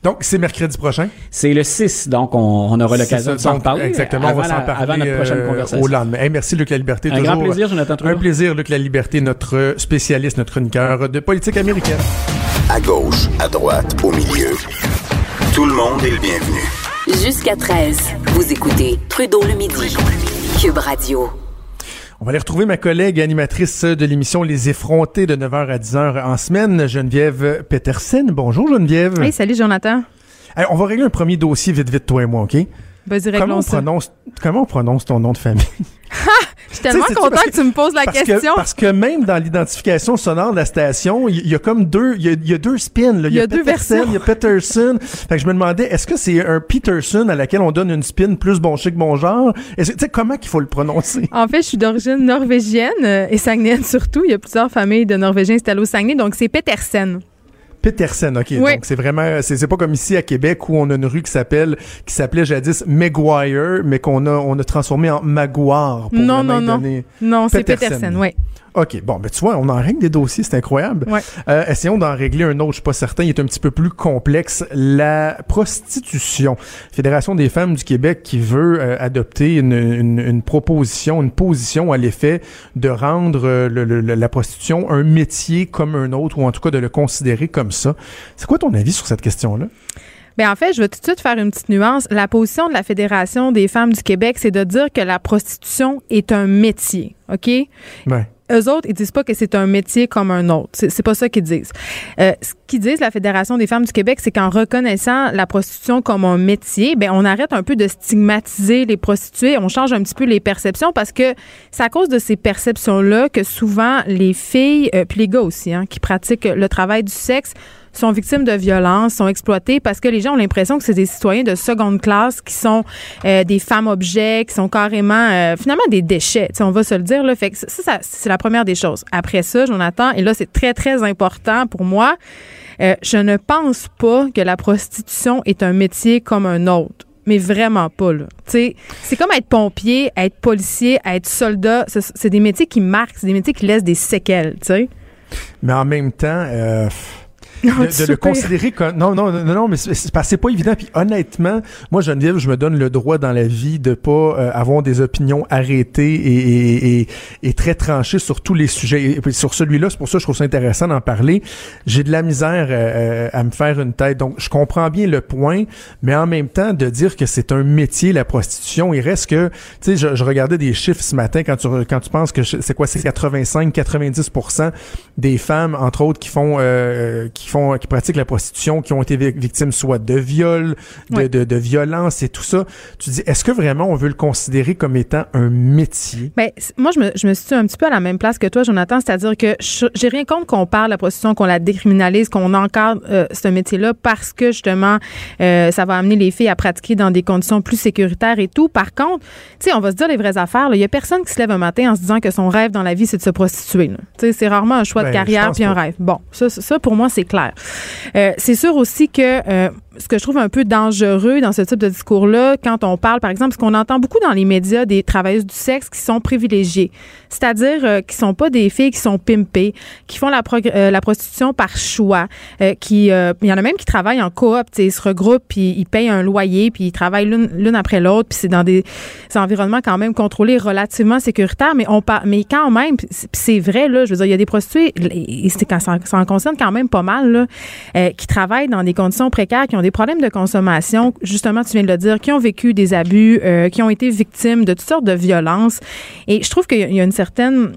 S4: Donc, c'est mercredi prochain?
S7: C'est le 6, donc on, on aura l'occasion de s'en parler.
S4: Exactement, on
S7: avant
S4: va s'en parler
S7: Avant notre prochaine
S4: euh,
S7: conversation.
S4: au lendemain. Hey, merci Luc La Liberté.
S7: Un
S4: toujours,
S7: grand plaisir, Jonathan Trudeau.
S4: Un plaisir, Luc La Liberté, notre spécialiste, notre chroniqueur de politique américaine.
S3: À gauche, à droite, au milieu. Tout le monde est le bienvenu.
S1: Jusqu'à 13, vous écoutez Trudeau le midi. Cube Radio.
S4: On va aller retrouver ma collègue animatrice de l'émission Les Effrontés de 9h à 10h en semaine, Geneviève Petersen. Bonjour Geneviève.
S8: Hey, salut Jonathan.
S4: Hey, on va régler un premier dossier vite vite toi et moi, OK?
S8: Vas-y,
S4: Comment on,
S8: ça.
S4: prononce, comment on prononce ton nom de famille?
S8: Je suis tellement content que, tu me poses la
S4: parce
S8: question.
S4: Que, parce que même dans l'identification sonore de la station, il y, a comme deux, il y a, il y a deux spins.
S8: Il y a deux
S4: Peterson,
S8: versions.
S4: Il y a Peterson. fait que je me demandais, est-ce que c'est un Peterson à laquelle on donne une spin plus bon chic, bon genre? Tu sais, comment qu'il faut le prononcer?
S8: En fait, je suis d'origine norvégienne euh, et saguenaine surtout. Il y a plusieurs familles de Norvégiens installées au Saguenay, donc c'est Petersen.
S4: Peterson, ok.
S8: Oui.
S4: Donc c'est vraiment, c'est pas comme ici à Québec où on a une rue qui s'appelle, qui s'appelait jadis Maguire, mais qu'on a, on a transformé en Maguire. Pour
S8: Non, non, non. Non, c'est
S4: Petersen.
S8: Petersen, oui.
S4: OK, bon, ben tu vois, on en règle des dossiers, c'est incroyable.
S8: Ouais.
S4: Euh, essayons d'en régler un autre, je suis pas certain, il est un petit peu plus complexe. La prostitution. Fédération des femmes du Québec qui veut euh, adopter une, une, une proposition, une position à l'effet de rendre euh, le- le- le- la prostitution un métier comme un autre, ou en tout cas de le considérer comme ça. C'est quoi ton avis sur cette question-là?
S8: Ben en fait, je vais tout de suite faire une petite nuance. La position de la Fédération des femmes du Québec, c'est de dire que la prostitution est un métier, OK?
S4: Ouais.
S8: Eux autres, ils disent pas que c'est un métier comme un autre. C'est, pas ça qu'ils disent. Euh, ce qu'ils disent, la Fédération des femmes du Québec, c'est qu'en reconnaissant la prostitution comme un métier, ben on arrête un peu de stigmatiser les prostituées, on change un petit peu les perceptions parce que c'est à cause de ces perceptions-là que souvent les filles, euh, puis les gars aussi, hein, qui pratiquent le travail du sexe, sont victimes de violences, sont exploités parce que les gens ont l'impression que c'est des citoyens de seconde classe qui sont euh, des femmes objets, qui sont carrément euh, finalement des déchets. On va se le dire là. Fait que ça, c'est la première des choses. Après ça, Jonathan, et là c'est très très important pour moi. euh, je ne pense pas que la prostitution est un métier comme un autre. Mais vraiment pas, là. C'est comme être pompier, être policier, être soldat. C'est- des métiers qui marquent, c'est des métiers qui laissent des séquelles, tu sais.
S4: Mais en même temps,
S8: Non,
S4: de, le considérer comme non non non non mais c'est que c'est pas évident. Puis honnêtement moi Geneviève je me donne le droit dans la vie de pas euh, avoir des opinions arrêtées et, et, et, et très tranchées sur tous les sujets. Et puis sur celui-là c'est pour ça que je trouve ça intéressant d'en parler. J'ai de la misère euh, euh, à me faire une tête. Donc je comprends bien le point mais en même temps de dire que c'est un métier la prostitution il reste que tu sais je, je regardais des chiffres ce matin quand tu quand tu penses que c'est quoi c'est 85 90% des femmes entre autres qui font euh, qui font qui pratiquent la prostitution qui ont été vi- victimes soit de viol de, de violence et tout ça tu dis est-ce que vraiment on veut le considérer comme étant un métier?
S8: Ben, c- moi, je me, je me situe un petit peu à la même place que toi, Jonathan, c'est-à-dire que je- j'ai rien contre qu'on parle de la prostitution, qu'on la décriminalise, qu'on encadre euh, ce métier-là parce que, justement, euh, ça va amener les filles à pratiquer dans des conditions plus sécuritaires et tout. Par contre, tu sais, on va se dire les vraies affaires. Il y a personne qui se lève un matin en se disant que son rêve dans la vie, c'est de se prostituer. Tu sais, c'est rarement un choix
S4: Ben,
S8: de
S4: je
S8: carrière puis un
S4: pas.
S8: rêve. Bon, ça, pour moi, c'est clair. Euh, c'est sûr aussi que euh, ce que je trouve un peu dangereux dans ce type de discours-là, quand on parle, par exemple, ce qu'on entend beaucoup dans les médias des travailleuses du sexe qui sont privilégiées, c'est-à-dire euh, qui sont pas des filles qui sont pimpées, qui font la, euh, la prostitution par choix, euh, qui, euh, il y en a même qui travaillent en coop, ils se regroupent puis ils payent un loyer puis ils travaillent l'une après l'autre puis c'est dans des, environnements quand même contrôlés, relativement sécuritaires, mais on par- mais quand même, c'est vrai là, je veux dire, il y a des prostituées, c'est ça, ça en concerne quand même pas mal là, euh, qui travaillent dans des conditions précaires, des problèmes de consommation, justement, tu viens de le dire, qui ont vécu des abus, euh, qui ont été victimes de toutes sortes de violences. Et je trouve qu'il y a- une certaine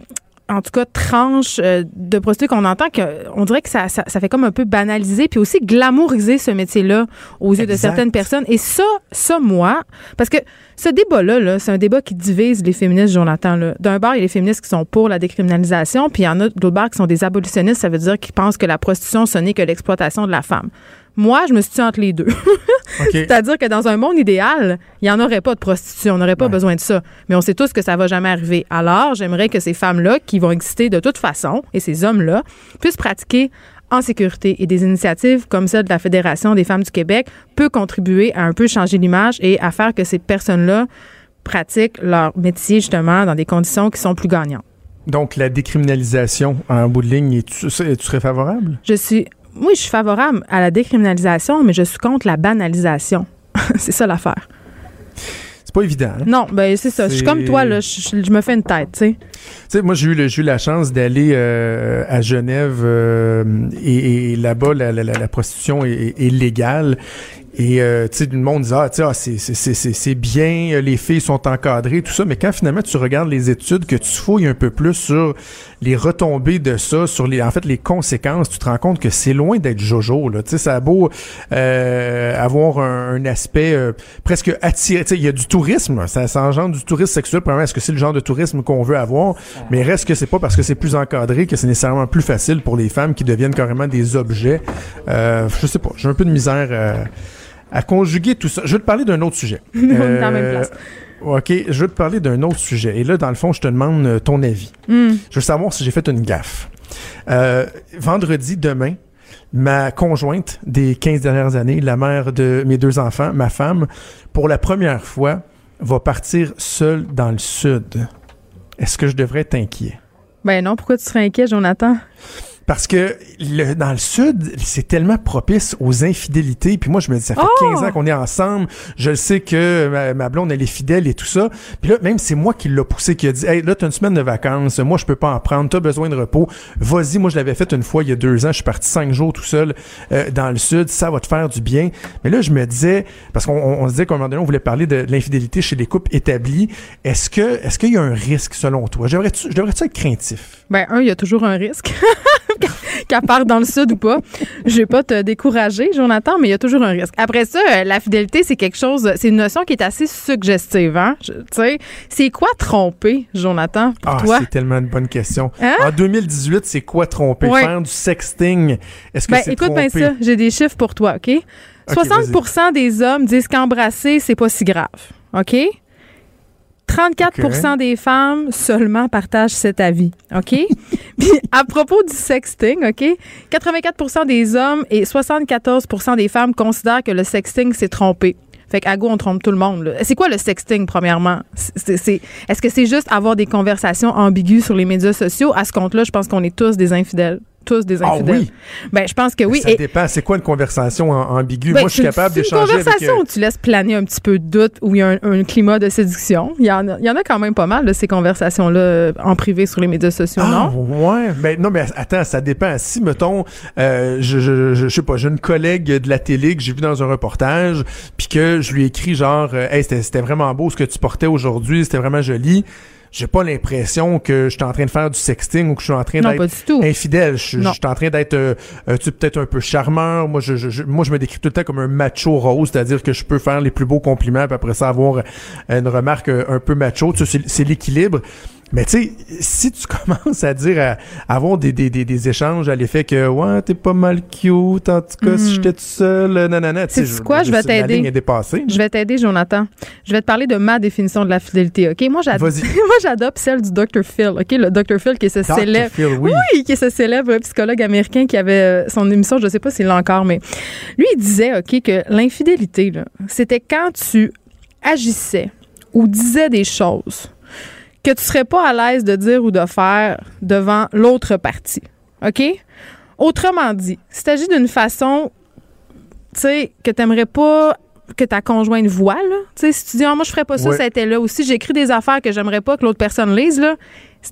S8: en tout cas, tranche euh, de prostituées qu'on entend, que on dirait que ça, ça, ça fait comme un peu banaliser, puis aussi glamouriser ce métier-là aux yeux de certaines personnes. Et ça, ça, moi, parce que ce débat-là, là, c'est un débat qui divise les féministes, Jonathan. D'un bord, il y a les féministes qui sont pour la décriminalisation, puis il y en a de l'autre bord qui sont des abolitionnistes, ça veut dire qu'ils pensent que la prostitution, ce n'est que l'exploitation de la femme. Moi, je me situe entre les deux. C'est-à-dire que dans un monde idéal, il n'y en aurait pas de prostitution, on n'aurait pas
S4: Ouais.
S8: besoin de ça. Mais on sait tous que ça va jamais arriver. Alors, j'aimerais que ces femmes-là, qui vont exister de toute façon, et ces hommes-là, puissent pratiquer en sécurité. Et des initiatives comme celle de la Fédération des femmes du Québec peut contribuer à un peu changer l'image et à faire que ces personnes-là pratiquent leur métier, justement, dans des conditions qui sont plus gagnantes.
S4: donc la décriminalisation en bout de ligne es-tu, es-tu serais favorable?
S8: Je suis moi, je suis favorable à la décriminalisation, mais je suis contre la banalisation. c'est ça l'affaire.
S4: C'est pas évident. hein?
S8: Non, ben c'est ça. Je suis comme toi, là. Je, me fais une tête, tu sais.
S4: Tu sais, moi, j'ai eu, le- j'ai eu la chance d'aller euh, à Genève euh, et, et là-bas, la, la- la- la prostitution est- est légale. Et euh, tu sais, tout le monde dit ah, ah, c'est- c'est- c'est c'est- c'est bien, euh, les filles sont encadrées, tout ça. Mais quand finalement tu regardes les études, que tu fouilles un peu plus sur les retombées de ça, sur les, en fait, les conséquences, tu te rends compte que c'est loin d'être jojo. Là, tu sais, ça a beau euh, avoir un, un aspect euh, presque attiré. Tu sais, il y a du tourisme, ça, ça engendre du tourisme sexuel. Premièrement, est-ce que c'est le genre de tourisme qu'on veut avoir? Mais reste que c'est pas parce que c'est plus encadré que c'est nécessairement plus facile pour les femmes qui deviennent carrément des objets. Euh, je sais pas, j'ai un peu de misère euh, à conjuguer tout ça. Je vais te parler d'un autre sujet.
S8: Est dans la même
S4: Euh,
S8: place.
S4: OK, je veux te parler d'un autre sujet. Et là, dans le fond, je te demande euh, ton avis.
S8: Hmm.
S4: Je veux savoir si j'ai fait une gaffe. Euh, vendredi, demain, ma conjointe des 15 dernières années, la mère de mes deux enfants, ma femme, pour la première fois, va partir seule dans le sud. Est-ce que je devrais inquiet?
S8: Ben non, pourquoi tu serais inquiet, Jonathan?
S4: Parce que le, dans le sud, c'est tellement propice aux infidélités. Puis moi, je me dis, ça fait
S8: Oh!
S4: 15 ans qu'on est ensemble. Je le sais que ma, ma blonde, elle est fidèle et tout ça. Puis là, même c'est moi qui l'a poussé, qui a dit, hey, là, t'as une semaine de vacances. Moi, je peux pas en prendre. T'as besoin de repos. Vas-y. Moi, je l'avais fait une fois il y a deux ans. Je suis parti cinq jours tout seul euh, dans le sud. Ça va te faire du bien. Mais là, je me disais, parce qu'on on, se disait qu'à un moment donné, on voulait parler de, de l'infidélité chez les couples établis. Est-ce que, est-ce qu'il y a un risque selon toi? Devrais-tu devrais-tu être craintif?
S8: Ben, un, il y a toujours un risque. Qu'elle part dans le sud ou pas. Je vais pas te décourager, Jonathan, mais il y a toujours un risque. Après ça, euh, la fidélité, c'est quelque chose, c'est une notion qui est assez suggestive, hein? Tu sais, c'est quoi tromper, Jonathan, pour
S4: Ah,
S8: toi?
S4: c'est tellement une bonne question.
S8: Hein?
S4: En 2018, c'est quoi tromper?
S8: Ouais.
S4: Faire du sexting. Est-ce que
S8: Ben,
S4: c'est
S8: écoute bien
S4: tromper?
S8: ça, j'ai des chiffres pour toi, OK? 60% des hommes disent qu'embrasser, c'est pas si grave, OK? 34 des femmes seulement partagent cet avis, OK? Puis à propos du sexting, OK? 84 des hommes et 74 des femmes considèrent que le sexting, c'est tromper. Fait qu'à go, on trompe tout le monde. C'est quoi le sexting, premièrement? Est-ce que c'est juste avoir des conversations ambiguës sur les médias sociaux? À ce compte-là, je pense qu'on est tous des infidèles. Tous des
S4: Ah oui?
S8: Ben, je pense que oui.
S4: Ça
S8: Et-
S4: dépend. C'est quoi une conversation ambiguë?
S8: ben,
S4: Moi, je suis
S8: c'est-
S4: capable
S8: c'est
S4: d'échanger
S8: une
S4: avec...
S8: conversation
S4: euh,
S8: où tu laisses planer un petit peu de doute, où il y a un, un climat de séduction. Il y, en a, il y en a quand même pas mal de ces conversations-là euh, en privé sur les médias sociaux,
S4: Ah,
S8: non?
S4: ouais. Ben, non, mais attends, ça dépend. Si, mettons, euh, je, je, je, je sais pas, j'ai une collègue de la télé que j'ai vu dans un reportage, puis que je lui ai écrit genre, hey, c'était vraiment beau ce que tu portais aujourd'hui, c'était vraiment joli. J'ai pas l'impression que je suis en train de faire du sexting ou que je suis en train d'être infidèle. Je suis en train d'être, euh, euh, tu peut-être un peu charmeur. Moi, je, je, moi, je me décris tout le temps comme un macho rose, c'est-à-dire que je peux faire les plus beaux compliments, puis après ça avoir euh, une remarque un peu macho. Tu sais, c'est l'équilibre. Mais tu sais, si tu commences à dire, à, à avoir des, des, des, des échanges à l'effet que, ouais, t'es pas mal cute, en tout cas, si j'étais tout seul, euh, nanana, tu sais,
S8: quoi? Je vais t'aider. Je vais t'aider, Jonathan. Je vais te parler de ma définition de la fidélité, OK? Moi, j'adopte celle du Dr. Phil, OK? Le Dr. Phil qui est ce
S4: Dr.
S8: célèbre...
S4: Phil, oui.
S8: qui est ce célèbre psychologue américain qui avait euh, son émission, je sais pas s'il l'a encore, mais lui, il disait, OK, que l'infidélité, c'était quand tu agissais ou disais des choses que tu serais pas à l'aise de dire ou de faire devant l'autre partie. OK? Autrement dit, si tu agis d'une façon, tu sais, que tu pas que ta conjointe voit, là. Tu sais, si tu dis, ah, moi, je ferais pas ça,
S4: Ouais.
S8: ça été là. Ou si j'écris des affaires que j'aimerais pas que l'autre personne lise, là,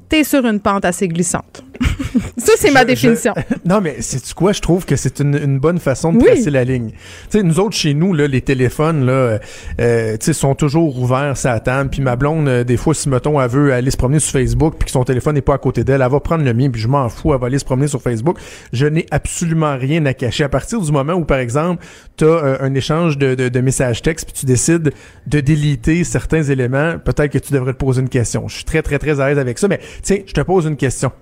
S8: t'es sur une pente assez glissante. ça, c'est ma
S4: Je-
S8: définition.
S4: je- non, mais c'est quoi? Je trouve que c'est une, une bonne façon de
S8: Oui.
S4: tracer la ligne. Tu sais, nous autres, chez nous, là, les téléphones, là, euh, euh, sont toujours ouverts, ça attend. Puis ma blonde, euh, des fois, si, mettons, elle veut aller se promener sur Facebook puis que son téléphone n'est pas à côté d'elle, elle va prendre le mien puis je m'en fous, elle va aller se promener sur Facebook. Je n'ai absolument rien à cacher. À partir du moment où, par exemple, tu as un échange de, de, de messages textes puis tu décides de déliter certains éléments, peut-être que tu devrais te poser une question. Je suis très, très, très à l'aise avec ça, mais tiens, je te pose une question.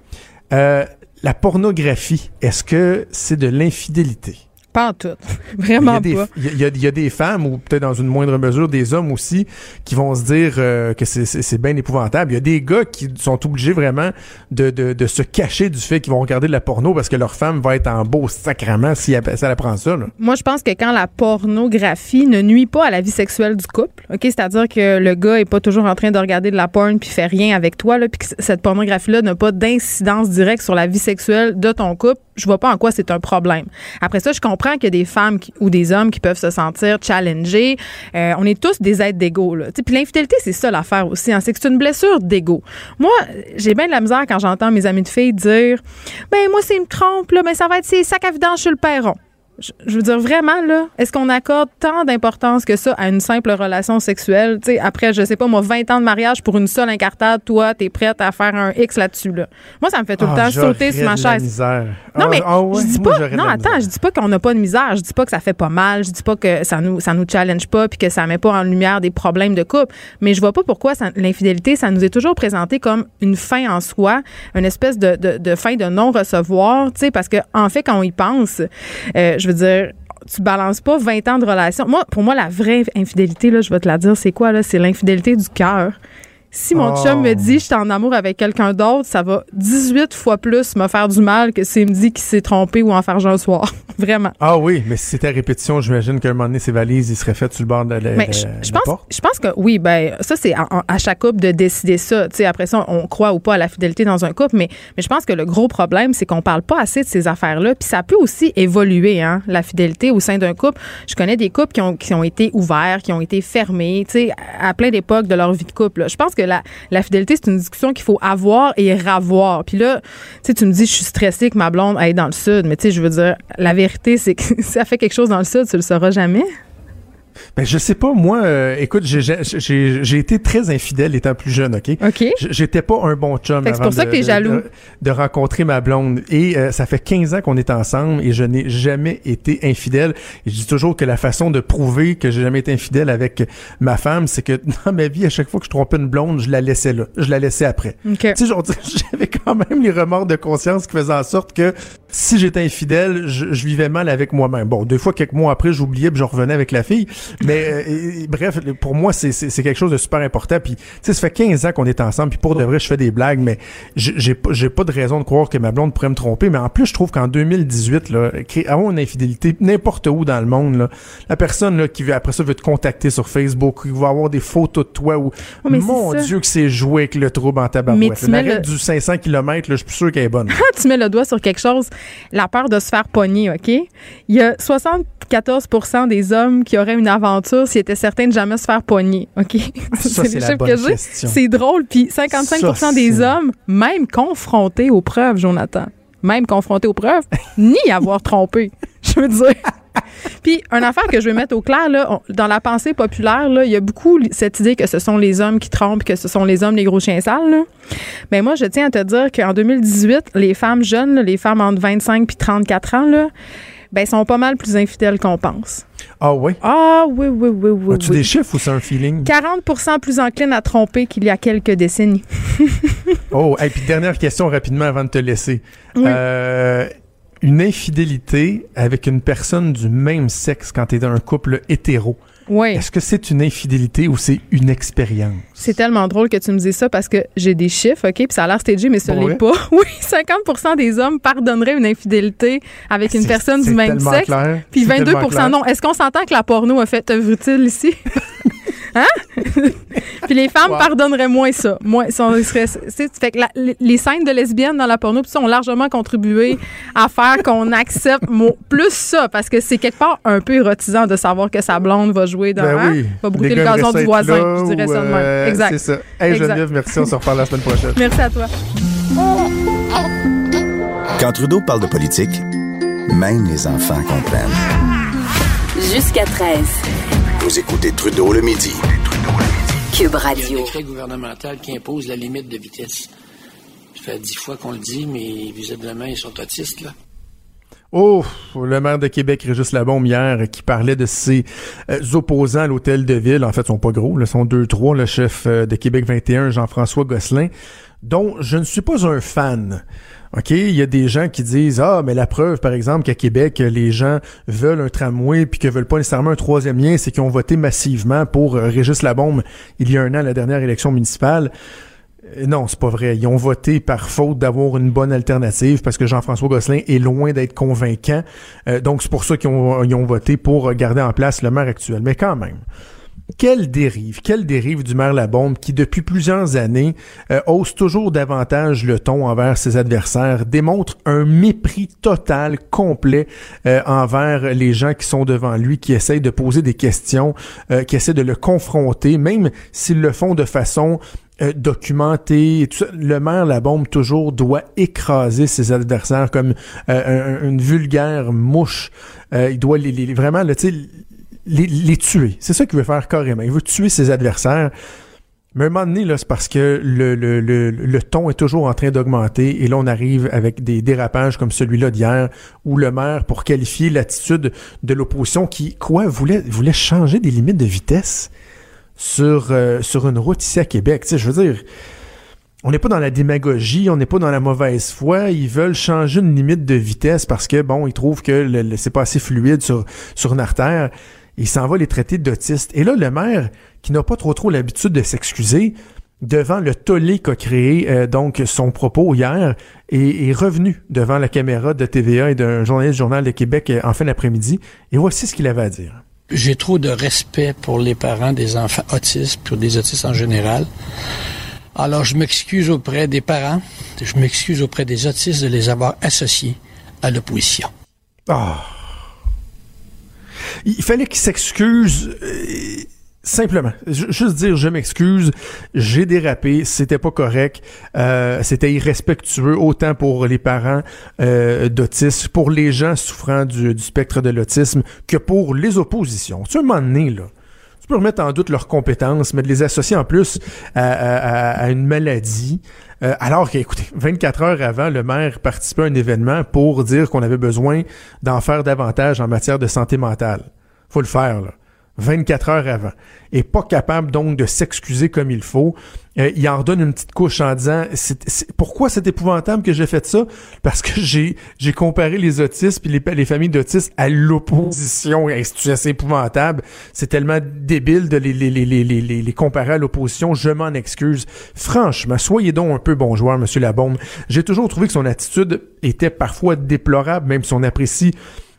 S4: Euh, la pornographie, est-ce que c'est de l'infidélité?
S8: Pas en tout.
S4: Il y,
S8: Vraiment
S4: des,
S8: pas.
S4: il, y a, il y a des femmes, ou peut-être dans une moindre mesure des hommes aussi, qui vont se dire euh, que c'est- bien épouvantable. Il y a des gars qui sont obligés vraiment de, de, de se cacher du fait qu'ils vont regarder de la porno parce que leur femme va être en beau sacrement si elle, si elle apprend ça. Là.
S8: Moi, je pense que quand la pornographie ne nuit pas à la vie sexuelle du couple, OK, c'est-à-dire que le gars est pas toujours en train de regarder de la porn puis fait rien avec toi, là, puis que cette pornographie-là n'a pas d'incidence directe sur la vie sexuelle de ton couple, je vois pas en quoi c'est un problème. Après ça, je comprends qu'il y a des femmes ou des hommes qui peuvent se sentir challengés. Euh, on est tous des êtres d'ego. Puis l'infidélité, c'est ça l'affaire aussi. hein, c'est que c'est une blessure d'ego. Moi, j'ai bien de la misère quand j'entends mes amis de filles dire Ben, moi, c'est une trompe, là, mais ça va être ces sacs à vidange sur le perron. Je, je veux dire, vraiment, là, est-ce qu'on accorde tant d'importance que ça à une simple relation sexuelle? Tu sais, après, je sais pas, moi, 20 ans de mariage pour une seule incartade, toi, t'es prête à faire un X là-dessus, là. Moi, ça me fait tout le
S4: Ah,
S8: temps sauter sur ma chaise.
S4: misère.
S8: Non,
S4: Ah,
S8: mais
S4: ah ouais,
S8: je dis pas. Non, attends, je dis pas qu'on n'a pas de misère. Je dis pas que ça fait pas mal. Je dis pas que ça nous, ça nous challenge pas puis que ça met pas en lumière des problèmes de couple. Mais je vois pas pourquoi l'infidélité, ça nous est toujours présenté comme une fin en soi, une espèce de, de, de fin de non-recevoir, tu sais, parce que, en fait, quand on y pense, euh, je veux dire, tu balances pas 20 ans de relation. Moi, pour moi, la vraie infidélité, là, je vais te la dire, c'est quoi, là? C'est l'infidélité du cœur. Si mon
S4: Oh.
S8: chum me dit je suis en amour avec quelqu'un d'autre, ça va 18 fois plus me faire du mal que s'il me dit qu'il s'est trompé ou en faire un soir. Vraiment.
S4: Ah oui, mais si c'était à répétition, j'imagine qu'à un moment donné, ses valises, ils seraient faits sur le bord de la,
S8: Mais je, pense,
S4: porte.
S8: je pense que oui, ben ça c'est à, à chaque couple de décider ça. Tu sais, après ça, on croit ou pas à la fidélité dans un couple, mais, mais je pense que le gros problème, c'est qu'on parle pas assez de ces affaires-là. Puis ça peut aussi évoluer, hein, la fidélité au sein d'un couple. Je connais des couples qui ont, qui ont été ouverts, qui ont été fermés, tu sais, à plein d'époques de leur vie de couple. là. Je pense que la, la fidélité, c'est une discussion qu'il faut avoir et ravoir. Puis là, tu me dis, je suis stressée que ma blonde aille dans le sud, mais tu sais, je veux dire, la vérité, c'est que si elle fait quelque chose dans le sud, tu le sauras jamais.
S4: Ben, je sais pas, moi, euh, écoute, j'ai- j'ai j'ai- j'ai été très infidèle étant plus jeune, OK?
S8: OK.
S4: J'étais pas un bon chum
S8: c'est pour ça
S4: de-
S8: que t'es jaloux.
S4: De, de rencontrer ma blonde. Et euh, ça fait 15 ans qu'on est ensemble et je n'ai jamais été infidèle. Et je dis toujours que la façon de prouver que j'ai jamais été infidèle avec ma femme, c'est que dans ma vie, à chaque fois que je trompais une blonde, je la laissais là. Je la laissais après.
S8: OK.
S4: Tu sais, genre, j'avais quand même les remords de conscience qui faisaient en sorte que si j'étais infidèle, je, je vivais mal avec moi-même. Bon, deux fois, quelques mois après, j'oubliais puis je revenais avec la fille. Mais euh, et- et bref, pour moi, c'est- quelque chose de super important. Puis, tu sais, ça fait 15 ans qu'on est ensemble. Puis pour de vrai, je fais des blagues, mais j'ai pas, de raison de croire que ma blonde pourrait me tromper. Mais en plus, je trouve qu'en 2018, là, avoir une infidélité n'importe où dans le monde, là, la personne là, qui veut, après ça veut te contacter sur Facebook, qui va avoir des photos de toi ou mon. Dieu que c'est joué avec le trouble en
S8: Mais
S4: tabarouette.
S8: tu
S4: La
S8: le-
S4: du 500 km, là, je suis sûr qu'elle est bonne.
S8: Tu mets le doigt sur quelque chose, la peur de se faire pogner, OK? Il y a 74% des hommes qui auraient une aventure s'ils étaient certains de jamais se faire pogner, OK?
S4: Ça, c'est
S8: les
S4: la
S8: chiffres
S4: bonne
S8: que j'ai.
S4: question.
S8: C'est drôle. Puis 55
S4: Ça,
S8: des hommes, même confrontés aux preuves, Jonathan, même confrontés aux preuves, ni avoir trompé. Je veux dire. Puis, une affaire que je veux mettre au clair, là, on- dans la pensée populaire, là, il y a beaucoup cette idée que ce sont les hommes qui trompent, que ce sont les hommes les gros chiens sales. Là. Mais moi, je tiens à te dire qu'en 2018, les femmes jeunes, là, les femmes entre 25 puis 34 ans, là, ben, sont pas mal plus infidèles qu'on pense.
S4: Ah ouais?
S8: Ah oui, oui, oui, oui.
S4: As-tu
S8: oui.
S4: des chiffres ou c'est un feeling?
S8: 40% plus enclines à tromper qu'il y a quelques décennies.
S4: Oh, et puis dernière question rapidement avant de te laisser.
S8: Oui.
S4: Euh, une infidélité avec une personne du même sexe quand tu es dans un couple hétéro,
S8: Oui.
S4: est-ce que c'est une infidélité ou c'est une expérience?
S8: C'est tellement drôle que tu me dises ça parce que j'ai des chiffres, OK? Puis ça a l'air stagé, mais ce
S4: vrai?
S8: pas. Oui, 50% des hommes pardonneraient une infidélité avec une personne du même sexe.
S4: clair.
S8: Puis
S4: C'est
S8: 22
S4: tellement clair.
S8: non. Est-ce qu'on s'entend que la porno a fait œuvre utile ici? hein? puis les femmes
S4: Wow.
S8: pardonneraient moins ça. Moins, sont, ils seraient- c'est- fait que la- les- scènes de lesbiennes dans la porno puis ça, ont largement contribué à faire qu'on accepte mo- plus ça parce que c'est quelque part un peu érotisant de savoir que sa blonde va jouer dans
S4: Ben
S8: hein?
S4: oui.
S8: va brouter le gazon du voisin,
S4: là
S8: je dirais
S4: ou,
S8: ça de même.
S4: euh,
S8: exact.
S4: C'est ça. Hey
S8: Exact.
S4: Geneviève, merci. On se reparle la semaine prochaine.
S8: Merci à toi.
S3: Quand Trudeau parle de politique, même les enfants comprennent.
S1: Jusqu'à 13.
S3: Vous écoutez Trudeau le midi.
S1: Cube Radio.
S9: décret gouvernemental qui impose la limite de vitesse. Ça fait dix fois qu'on le dit, mais visiblement, ils sont autistes, là.
S4: Oh, le maire de Québec, Régis Labombe, hier, qui parlait de ses euh, opposants à l'hôtel de ville. En fait, ils sont pas gros, ils sont deux, trois. Le chef euh, de Québec 21, Jean-François Gosselin, dont je ne suis pas un fan. OK, il y a des gens qui disent ah mais la preuve par exemple qu'à Québec les gens veulent un tramway puis que veulent pas nécessairement un troisième lien, c'est qu'ils ont voté massivement pour euh, Régis Labombe il y a un an à la dernière élection municipale. Euh, Non, c'est pas vrai. Ils ont voté par faute d'avoir une bonne alternative parce que Jean-François Gosselin est loin d'être convaincant. Euh, donc, c'est pour ça qu'ils ont, ont voté pour garder en place le maire actuel. Mais quand même, quelle dérive, quelle dérive du maire Labombe qui, depuis plusieurs années, euh, hausse toujours davantage le ton envers ses adversaires, démontre un mépris total, complet euh, envers les gens qui sont devant lui, qui essayent de poser des questions, euh, qui essaient de le confronter, même s'ils le font de façon euh. Le maire Labombe toujours doit écraser ses adversaires comme euh, un- une vulgaire mouche. Il doit les, les- vraiment, là, les, tuer. C'est ça qu'il veut faire carrément. Il veut tuer ses adversaires. Mais à un moment donné, c'est parce que le, ton est toujours en train d'augmenter et là, on arrive avec des dérapages comme celui-là d'hier où le maire, pour qualifier l'attitude de l'opposition qui, quoi, voulait, changer des limites de vitesse sur, euh, sur une route ici à Québec. Tu sais, je veux dire, on n'est pas dans la démagogie, on n'est pas dans la mauvaise foi. Ils veulent changer une limite de vitesse parce que, bon, ils trouvent que c'est pas assez fluide sur une artère. Il s'en va les traiter d'autistes. Et là, le maire, qui n'a pas trop trop l'habitude de s'excuser, devant le tollé qu'a créé euh, donc son propos hier, est, est revenu devant la caméra de TVA et d'un journaliste du Journal de Québec euh, en fin d'après-midi. Et voici ce qu'il avait à dire.
S9: J'ai trop de respect pour les parents des enfants autistes, pour des autistes en général. Alors, je m'excuse auprès des parents, je m'excuse auprès des autistes de les avoir associés à l'opposition.
S4: Ah. Il fallait qu'il s'excuse euh, simplement. Ju- Juste dire je m'excuse, j'ai dérapé, c'était pas correct, euh, c'était irrespectueux autant pour les parents euh, d'autisme, pour les gens souffrant du, spectre de l'autisme que pour les oppositions. Tu un donné, là. Tu peux remettre en doute leurs compétences, mais de les associer en plus à une maladie, euh, alors que, écoutez, 24 heures avant, le maire participait à un événement pour dire qu'on avait besoin d'en faire davantage en matière de santé mentale. Faut le faire, là. 24 heures avant. Et pas capable donc de s'excuser comme il faut. Euh, il en redonne une petite couche en disant pourquoi c'est épouvantable que j'ai fait ça? Parce que j'ai j'ai comparé les autistes puis les, les familles d'autistes à l'opposition. Et C'est épouvantable? C'est tellement débile de les, les, les, les, les, les- les comparer à l'opposition. Je m'en excuse. Franchement, soyez donc un peu bon joueur, Monsieur Labombe. J'ai toujours trouvé que son attitude était parfois déplorable, même si on apprécie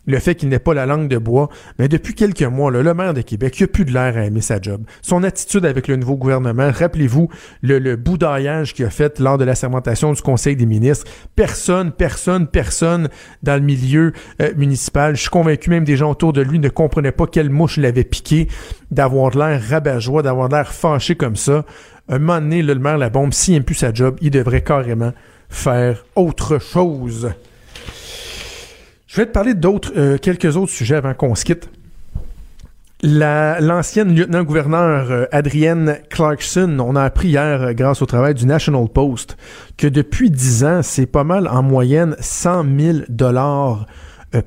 S4: le fait qu'il n'ait pas la langue de bois, mais depuis quelques mois, le maire de Québec, il a plus de l'air à aimer sa job. Son attitude avec le nouveau gouvernement, rappelez-vous le, le boudaillage qu'il a fait lors de la sermentation du Conseil des ministres. Personne, personne, personne dans le milieu euh, municipal, je suis convaincu même des gens autour de lui ne comprenaient pas quelle mouche l'avait piqué, d'avoir l'air rabat-joie, d'avoir l'air fâché comme ça. Un moment donné, le maire la bombe, s'il n'aime plus sa job, il devrait carrément faire autre chose. Je vais te parler d'autres, euh, quelques autres sujets avant qu'on se quitte. La- L'ancienne lieutenant-gouverneur euh, Adrienne Clarkson, on a appris hier, euh, grâce au travail du National Post, que depuis 10 ans, c'est pas mal en moyenne 100 000 dollars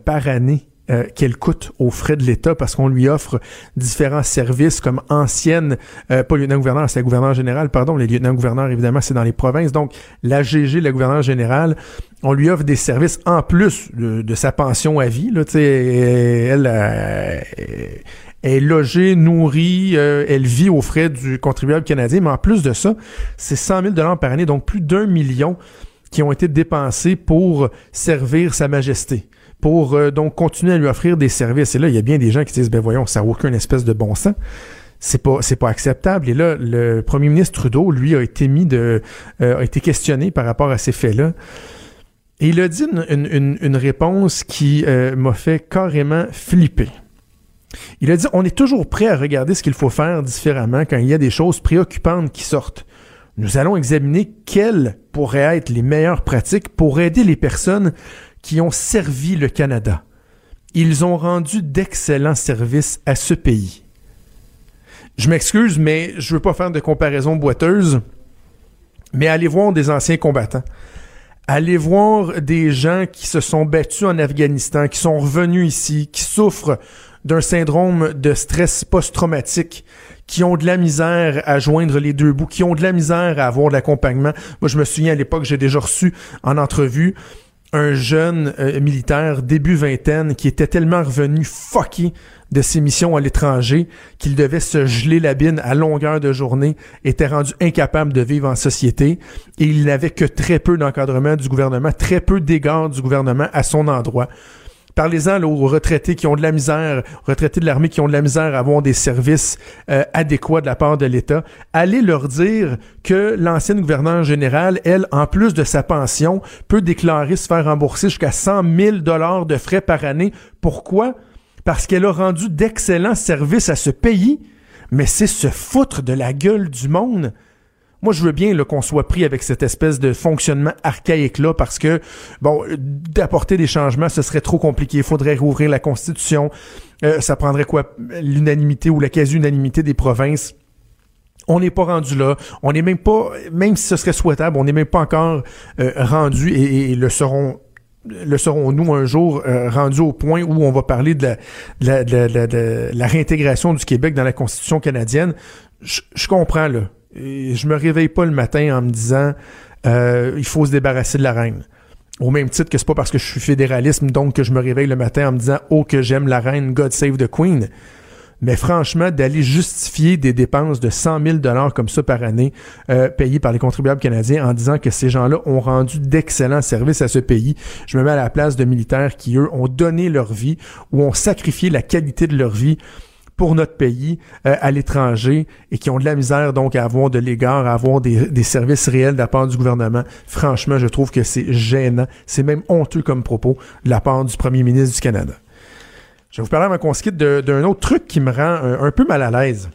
S4: par année euh, qu'elle coûte aux frais de l'État parce qu'on lui offre différents services comme ancienne, euh, pas lieutenant-gouverneur, c'est la gouverneure générale, pardon, les lieutenants-gouverneurs, évidemment, c'est dans les provinces. Donc, la GG, la gouverneure générale, on lui offre des services en plus de, sa pension à vie. Elle, euh, est logée, nourrie, euh, elle vit aux frais du contribuable canadien, mais en plus de ça, c'est 100 000 par année, donc plus d'un million qui ont été dépensés pour servir Sa Majesté, pour euh, donc continuer à lui offrir des services. Et là, il y a bien des gens qui disent, ben voyons, ça n'a aucun espèce de bon sens. C'est pas, pas acceptable. Et là, le premier ministre Trudeau, lui, a été mis de, euh, a été questionné par rapport à ces faits-là. Et il a dit une réponse qui euh, m'a fait carrément flipper. Il a dit on est toujours prêt à regarder ce qu'il faut faire différemment quand il y a des choses préoccupantes qui sortent. Nous allons examiner quelles pourraient être les meilleures pratiques pour aider les personnes qui ont servi le Canada. Ils ont rendu d'excellents services à ce pays. Je m'excuse, mais je veux pas faire de comparaison boiteuse, mais allez voir des anciens combattants Aller voir des gens qui se sont battus en Afghanistan, qui sont revenus ici, qui souffrent d'un syndrome de stress post-traumatique, qui ont de la misère à joindre les deux bouts, qui ont de la misère à avoir de l'accompagnement. Moi, je me souviens à l'époque, j'ai déjà reçu en entrevue un jeune euh, militaire début vingtaine qui était tellement revenu fucké de ses missions à l'étranger qu'il devait se geler la bine à longueur de journée, était rendu incapable de vivre en société et il n'avait que très peu d'encadrement du gouvernement, très peu d'égards du gouvernement à son endroit. Parlez-en aux retraités qui ont de la misère, retraités de l'armée qui ont de la misère à avoir des services euh, adéquats de la part de l'État. Allez leur dire que l'ancienne gouverneure générale, elle, en plus de sa pension, peut déclarer se faire rembourser jusqu'à 100 000 dollars de frais par année. Pourquoi? Parce qu'elle a rendu d'excellents services à ce pays. Mais c'est se foutre de la gueule du monde. Moi, je veux bien qu'on soit pris avec cette espèce de fonctionnement archaïque-là parce que, bon, d'apporter des changements, ce serait trop compliqué. Il faudrait rouvrir la Constitution. Euh, ça prendrait quoi? L'unanimité ou la quasi-unanimité des provinces. On n'est pas rendu là. On n'est même pas, même si ce serait souhaitable, on n'est même pas encore euh, rendu et, et, le seront le serons-nous un jour euh, rendu au point où on va parler de la, de la, de la, de la réintégration du Québec dans la Constitution canadienne? Je comprends, là. Je me réveille pas le matin en me disant euh, il faut se débarrasser de la reine. Au même titre que c'est pas parce que je suis fédéralisme donc que je me réveille le matin en me disant oh que j'aime la reine, God save the Queen. Mais franchement, d'aller justifier des dépenses de 100 000 dollars comme ça par année euh, payées par les contribuables canadiens en disant que ces gens-là ont rendu d'excellents services à ce pays, je me mets à la place de militaires qui, eux, ont donné leur vie ou ont sacrifié la qualité de leur vie pour notre pays euh, à l'étranger et qui ont de la misère donc à avoir de l'égard, à avoir des, services réels de la part du gouvernement. Franchement, je trouve que c'est gênant, c'est même honteux comme propos de la part du premier ministre du Canada. Je vais vous parler à ma conscrite d'un autre truc qui me rend un peu mal à l'aise.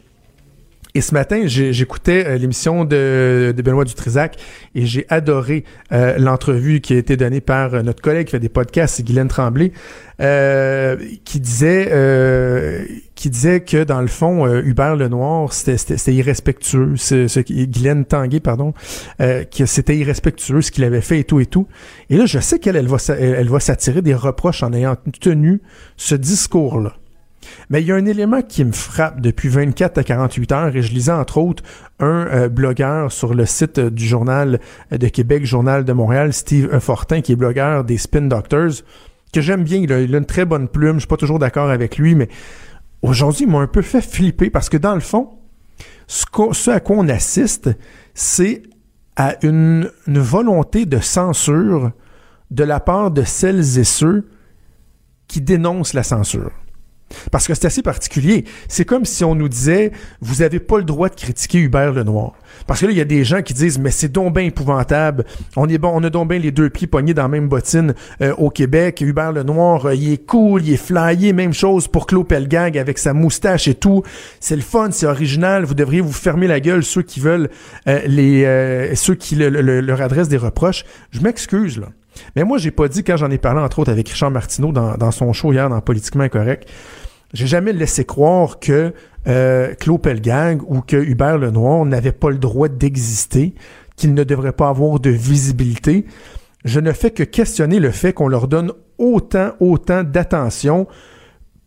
S4: Et ce matin, j'écoutais euh, l'émission de, de, Benoît Dutrisac et j'ai adoré euh, l'entrevue qui a été donnée par euh, notre collègue qui fait des podcasts, Guylaine Tremblay, euh, qui disait euh, qui disait que dans le fond, Hubert Lenoir, c'était irrespectueux. Ce, ce, Guylaine Tanguay, pardon, que c'était irrespectueux ce qu'il avait fait et tout et tout. Et là, je sais qu'elle elle va, elle va s'attirer des reproches en ayant tenu ce discours-là. Mais il y a un élément qui me frappe depuis 24 à 48 heures et je lisais entre autres un euh, blogueur sur le site du journal de Québec, Journal de Montréal, Steve Fortin, qui est blogueur des Spin Doctors, que j'aime bien. Il a, une très bonne plume. Je suis pas toujours d'accord avec lui, mais aujourd'hui, il m'a un peu fait flipper parce que dans le fond, ce, à quoi on assiste, c'est à une volonté de censure de la part de celles et ceux qui dénoncent la censure. Parce que c'est assez particulier. C'est comme si on nous disait, vous avez pas le droit de critiquer Hubert Lenoir. Parce que là, il y a des gens qui disent, mais c'est donc épouvantable. On est bon, on a donc les deux pieds pognés dans la même bottine euh, au Québec. Hubert Lenoir, euh, il est cool, il est flyé. Même chose pour Claude Pelgag avec sa moustache et tout. C'est le fun, c'est original. Vous devriez vous fermer la gueule ceux qui veulent euh, les, euh, ceux qui le, le, leur adressent des reproches. Je m'excuse là. Mais moi, j'ai pas dit, quand j'en ai parlé, entre autres, avec Richard Martineau dans, son show hier dans Politiquement Incorrect, j'ai jamais laissé croire que euh, Claude Pelgang ou que Hubert Lenoir n'avait pas le droit d'exister, qu'il ne devrait pas avoir de visibilité. Je ne fais que questionner le fait qu'on leur donne autant, autant d'attention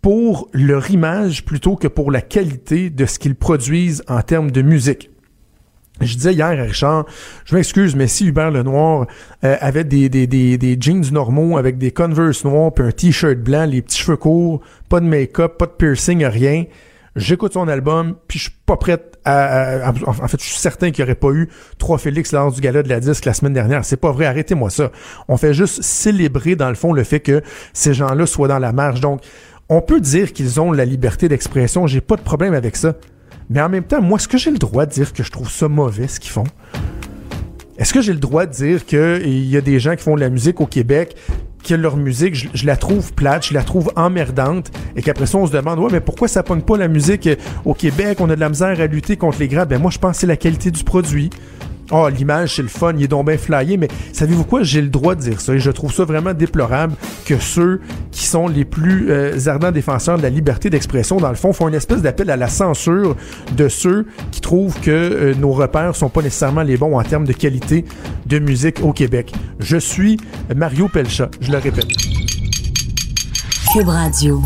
S4: pour leur image plutôt que pour la qualité de ce qu'ils produisent en termes de musique. Je disais hier à Richard, je m'excuse, mais si Hubert Lenoir euh, avait des, des, des, des, jeans normaux avec des Converse noirs puis un t-shirt blanc, les petits cheveux courts, pas de make-up, pas de piercing, rien, j'écoute son album, puis je suis pas prête à, En fait, je suis certain qu'il n'y aurait pas eu trois Félix lors du gala de la disque la semaine dernière. C'est pas vrai, arrêtez-moi ça. On fait juste célébrer, dans le fond, le fait que ces gens-là soient dans la marge. Donc, on peut dire qu'ils ont la liberté d'expression, j'ai pas de problème avec ça. Mais en même temps, moi, est-ce que j'ai le droit de dire que je trouve ça mauvais ce qu'ils font? Est-ce que j'ai le droit de dire qu'il y a des gens qui font de la musique au Québec, que leur musique, je, la trouve plate, je la trouve emmerdante, et qu'après ça, on se demande, ouais, mais pourquoi ça pogne pas la musique au Québec? On a de la misère à lutter contre les grades. Ben moi, je pense que c'est la qualité du produit. Oh, l'image, c'est le fun, il est donc bien flyé, mais savez-vous quoi? J'ai le droit de dire ça et je trouve ça vraiment déplorable que ceux qui sont les plus euh, ardents défenseurs de la liberté d'expression, dans le fond, font une espèce d'appel à la censure de ceux qui trouvent que euh, nos repères sont pas nécessairement les bons en termes de qualité de musique au Québec. Je suis Mario Pelcha, je le répète.
S1: Cube Radio.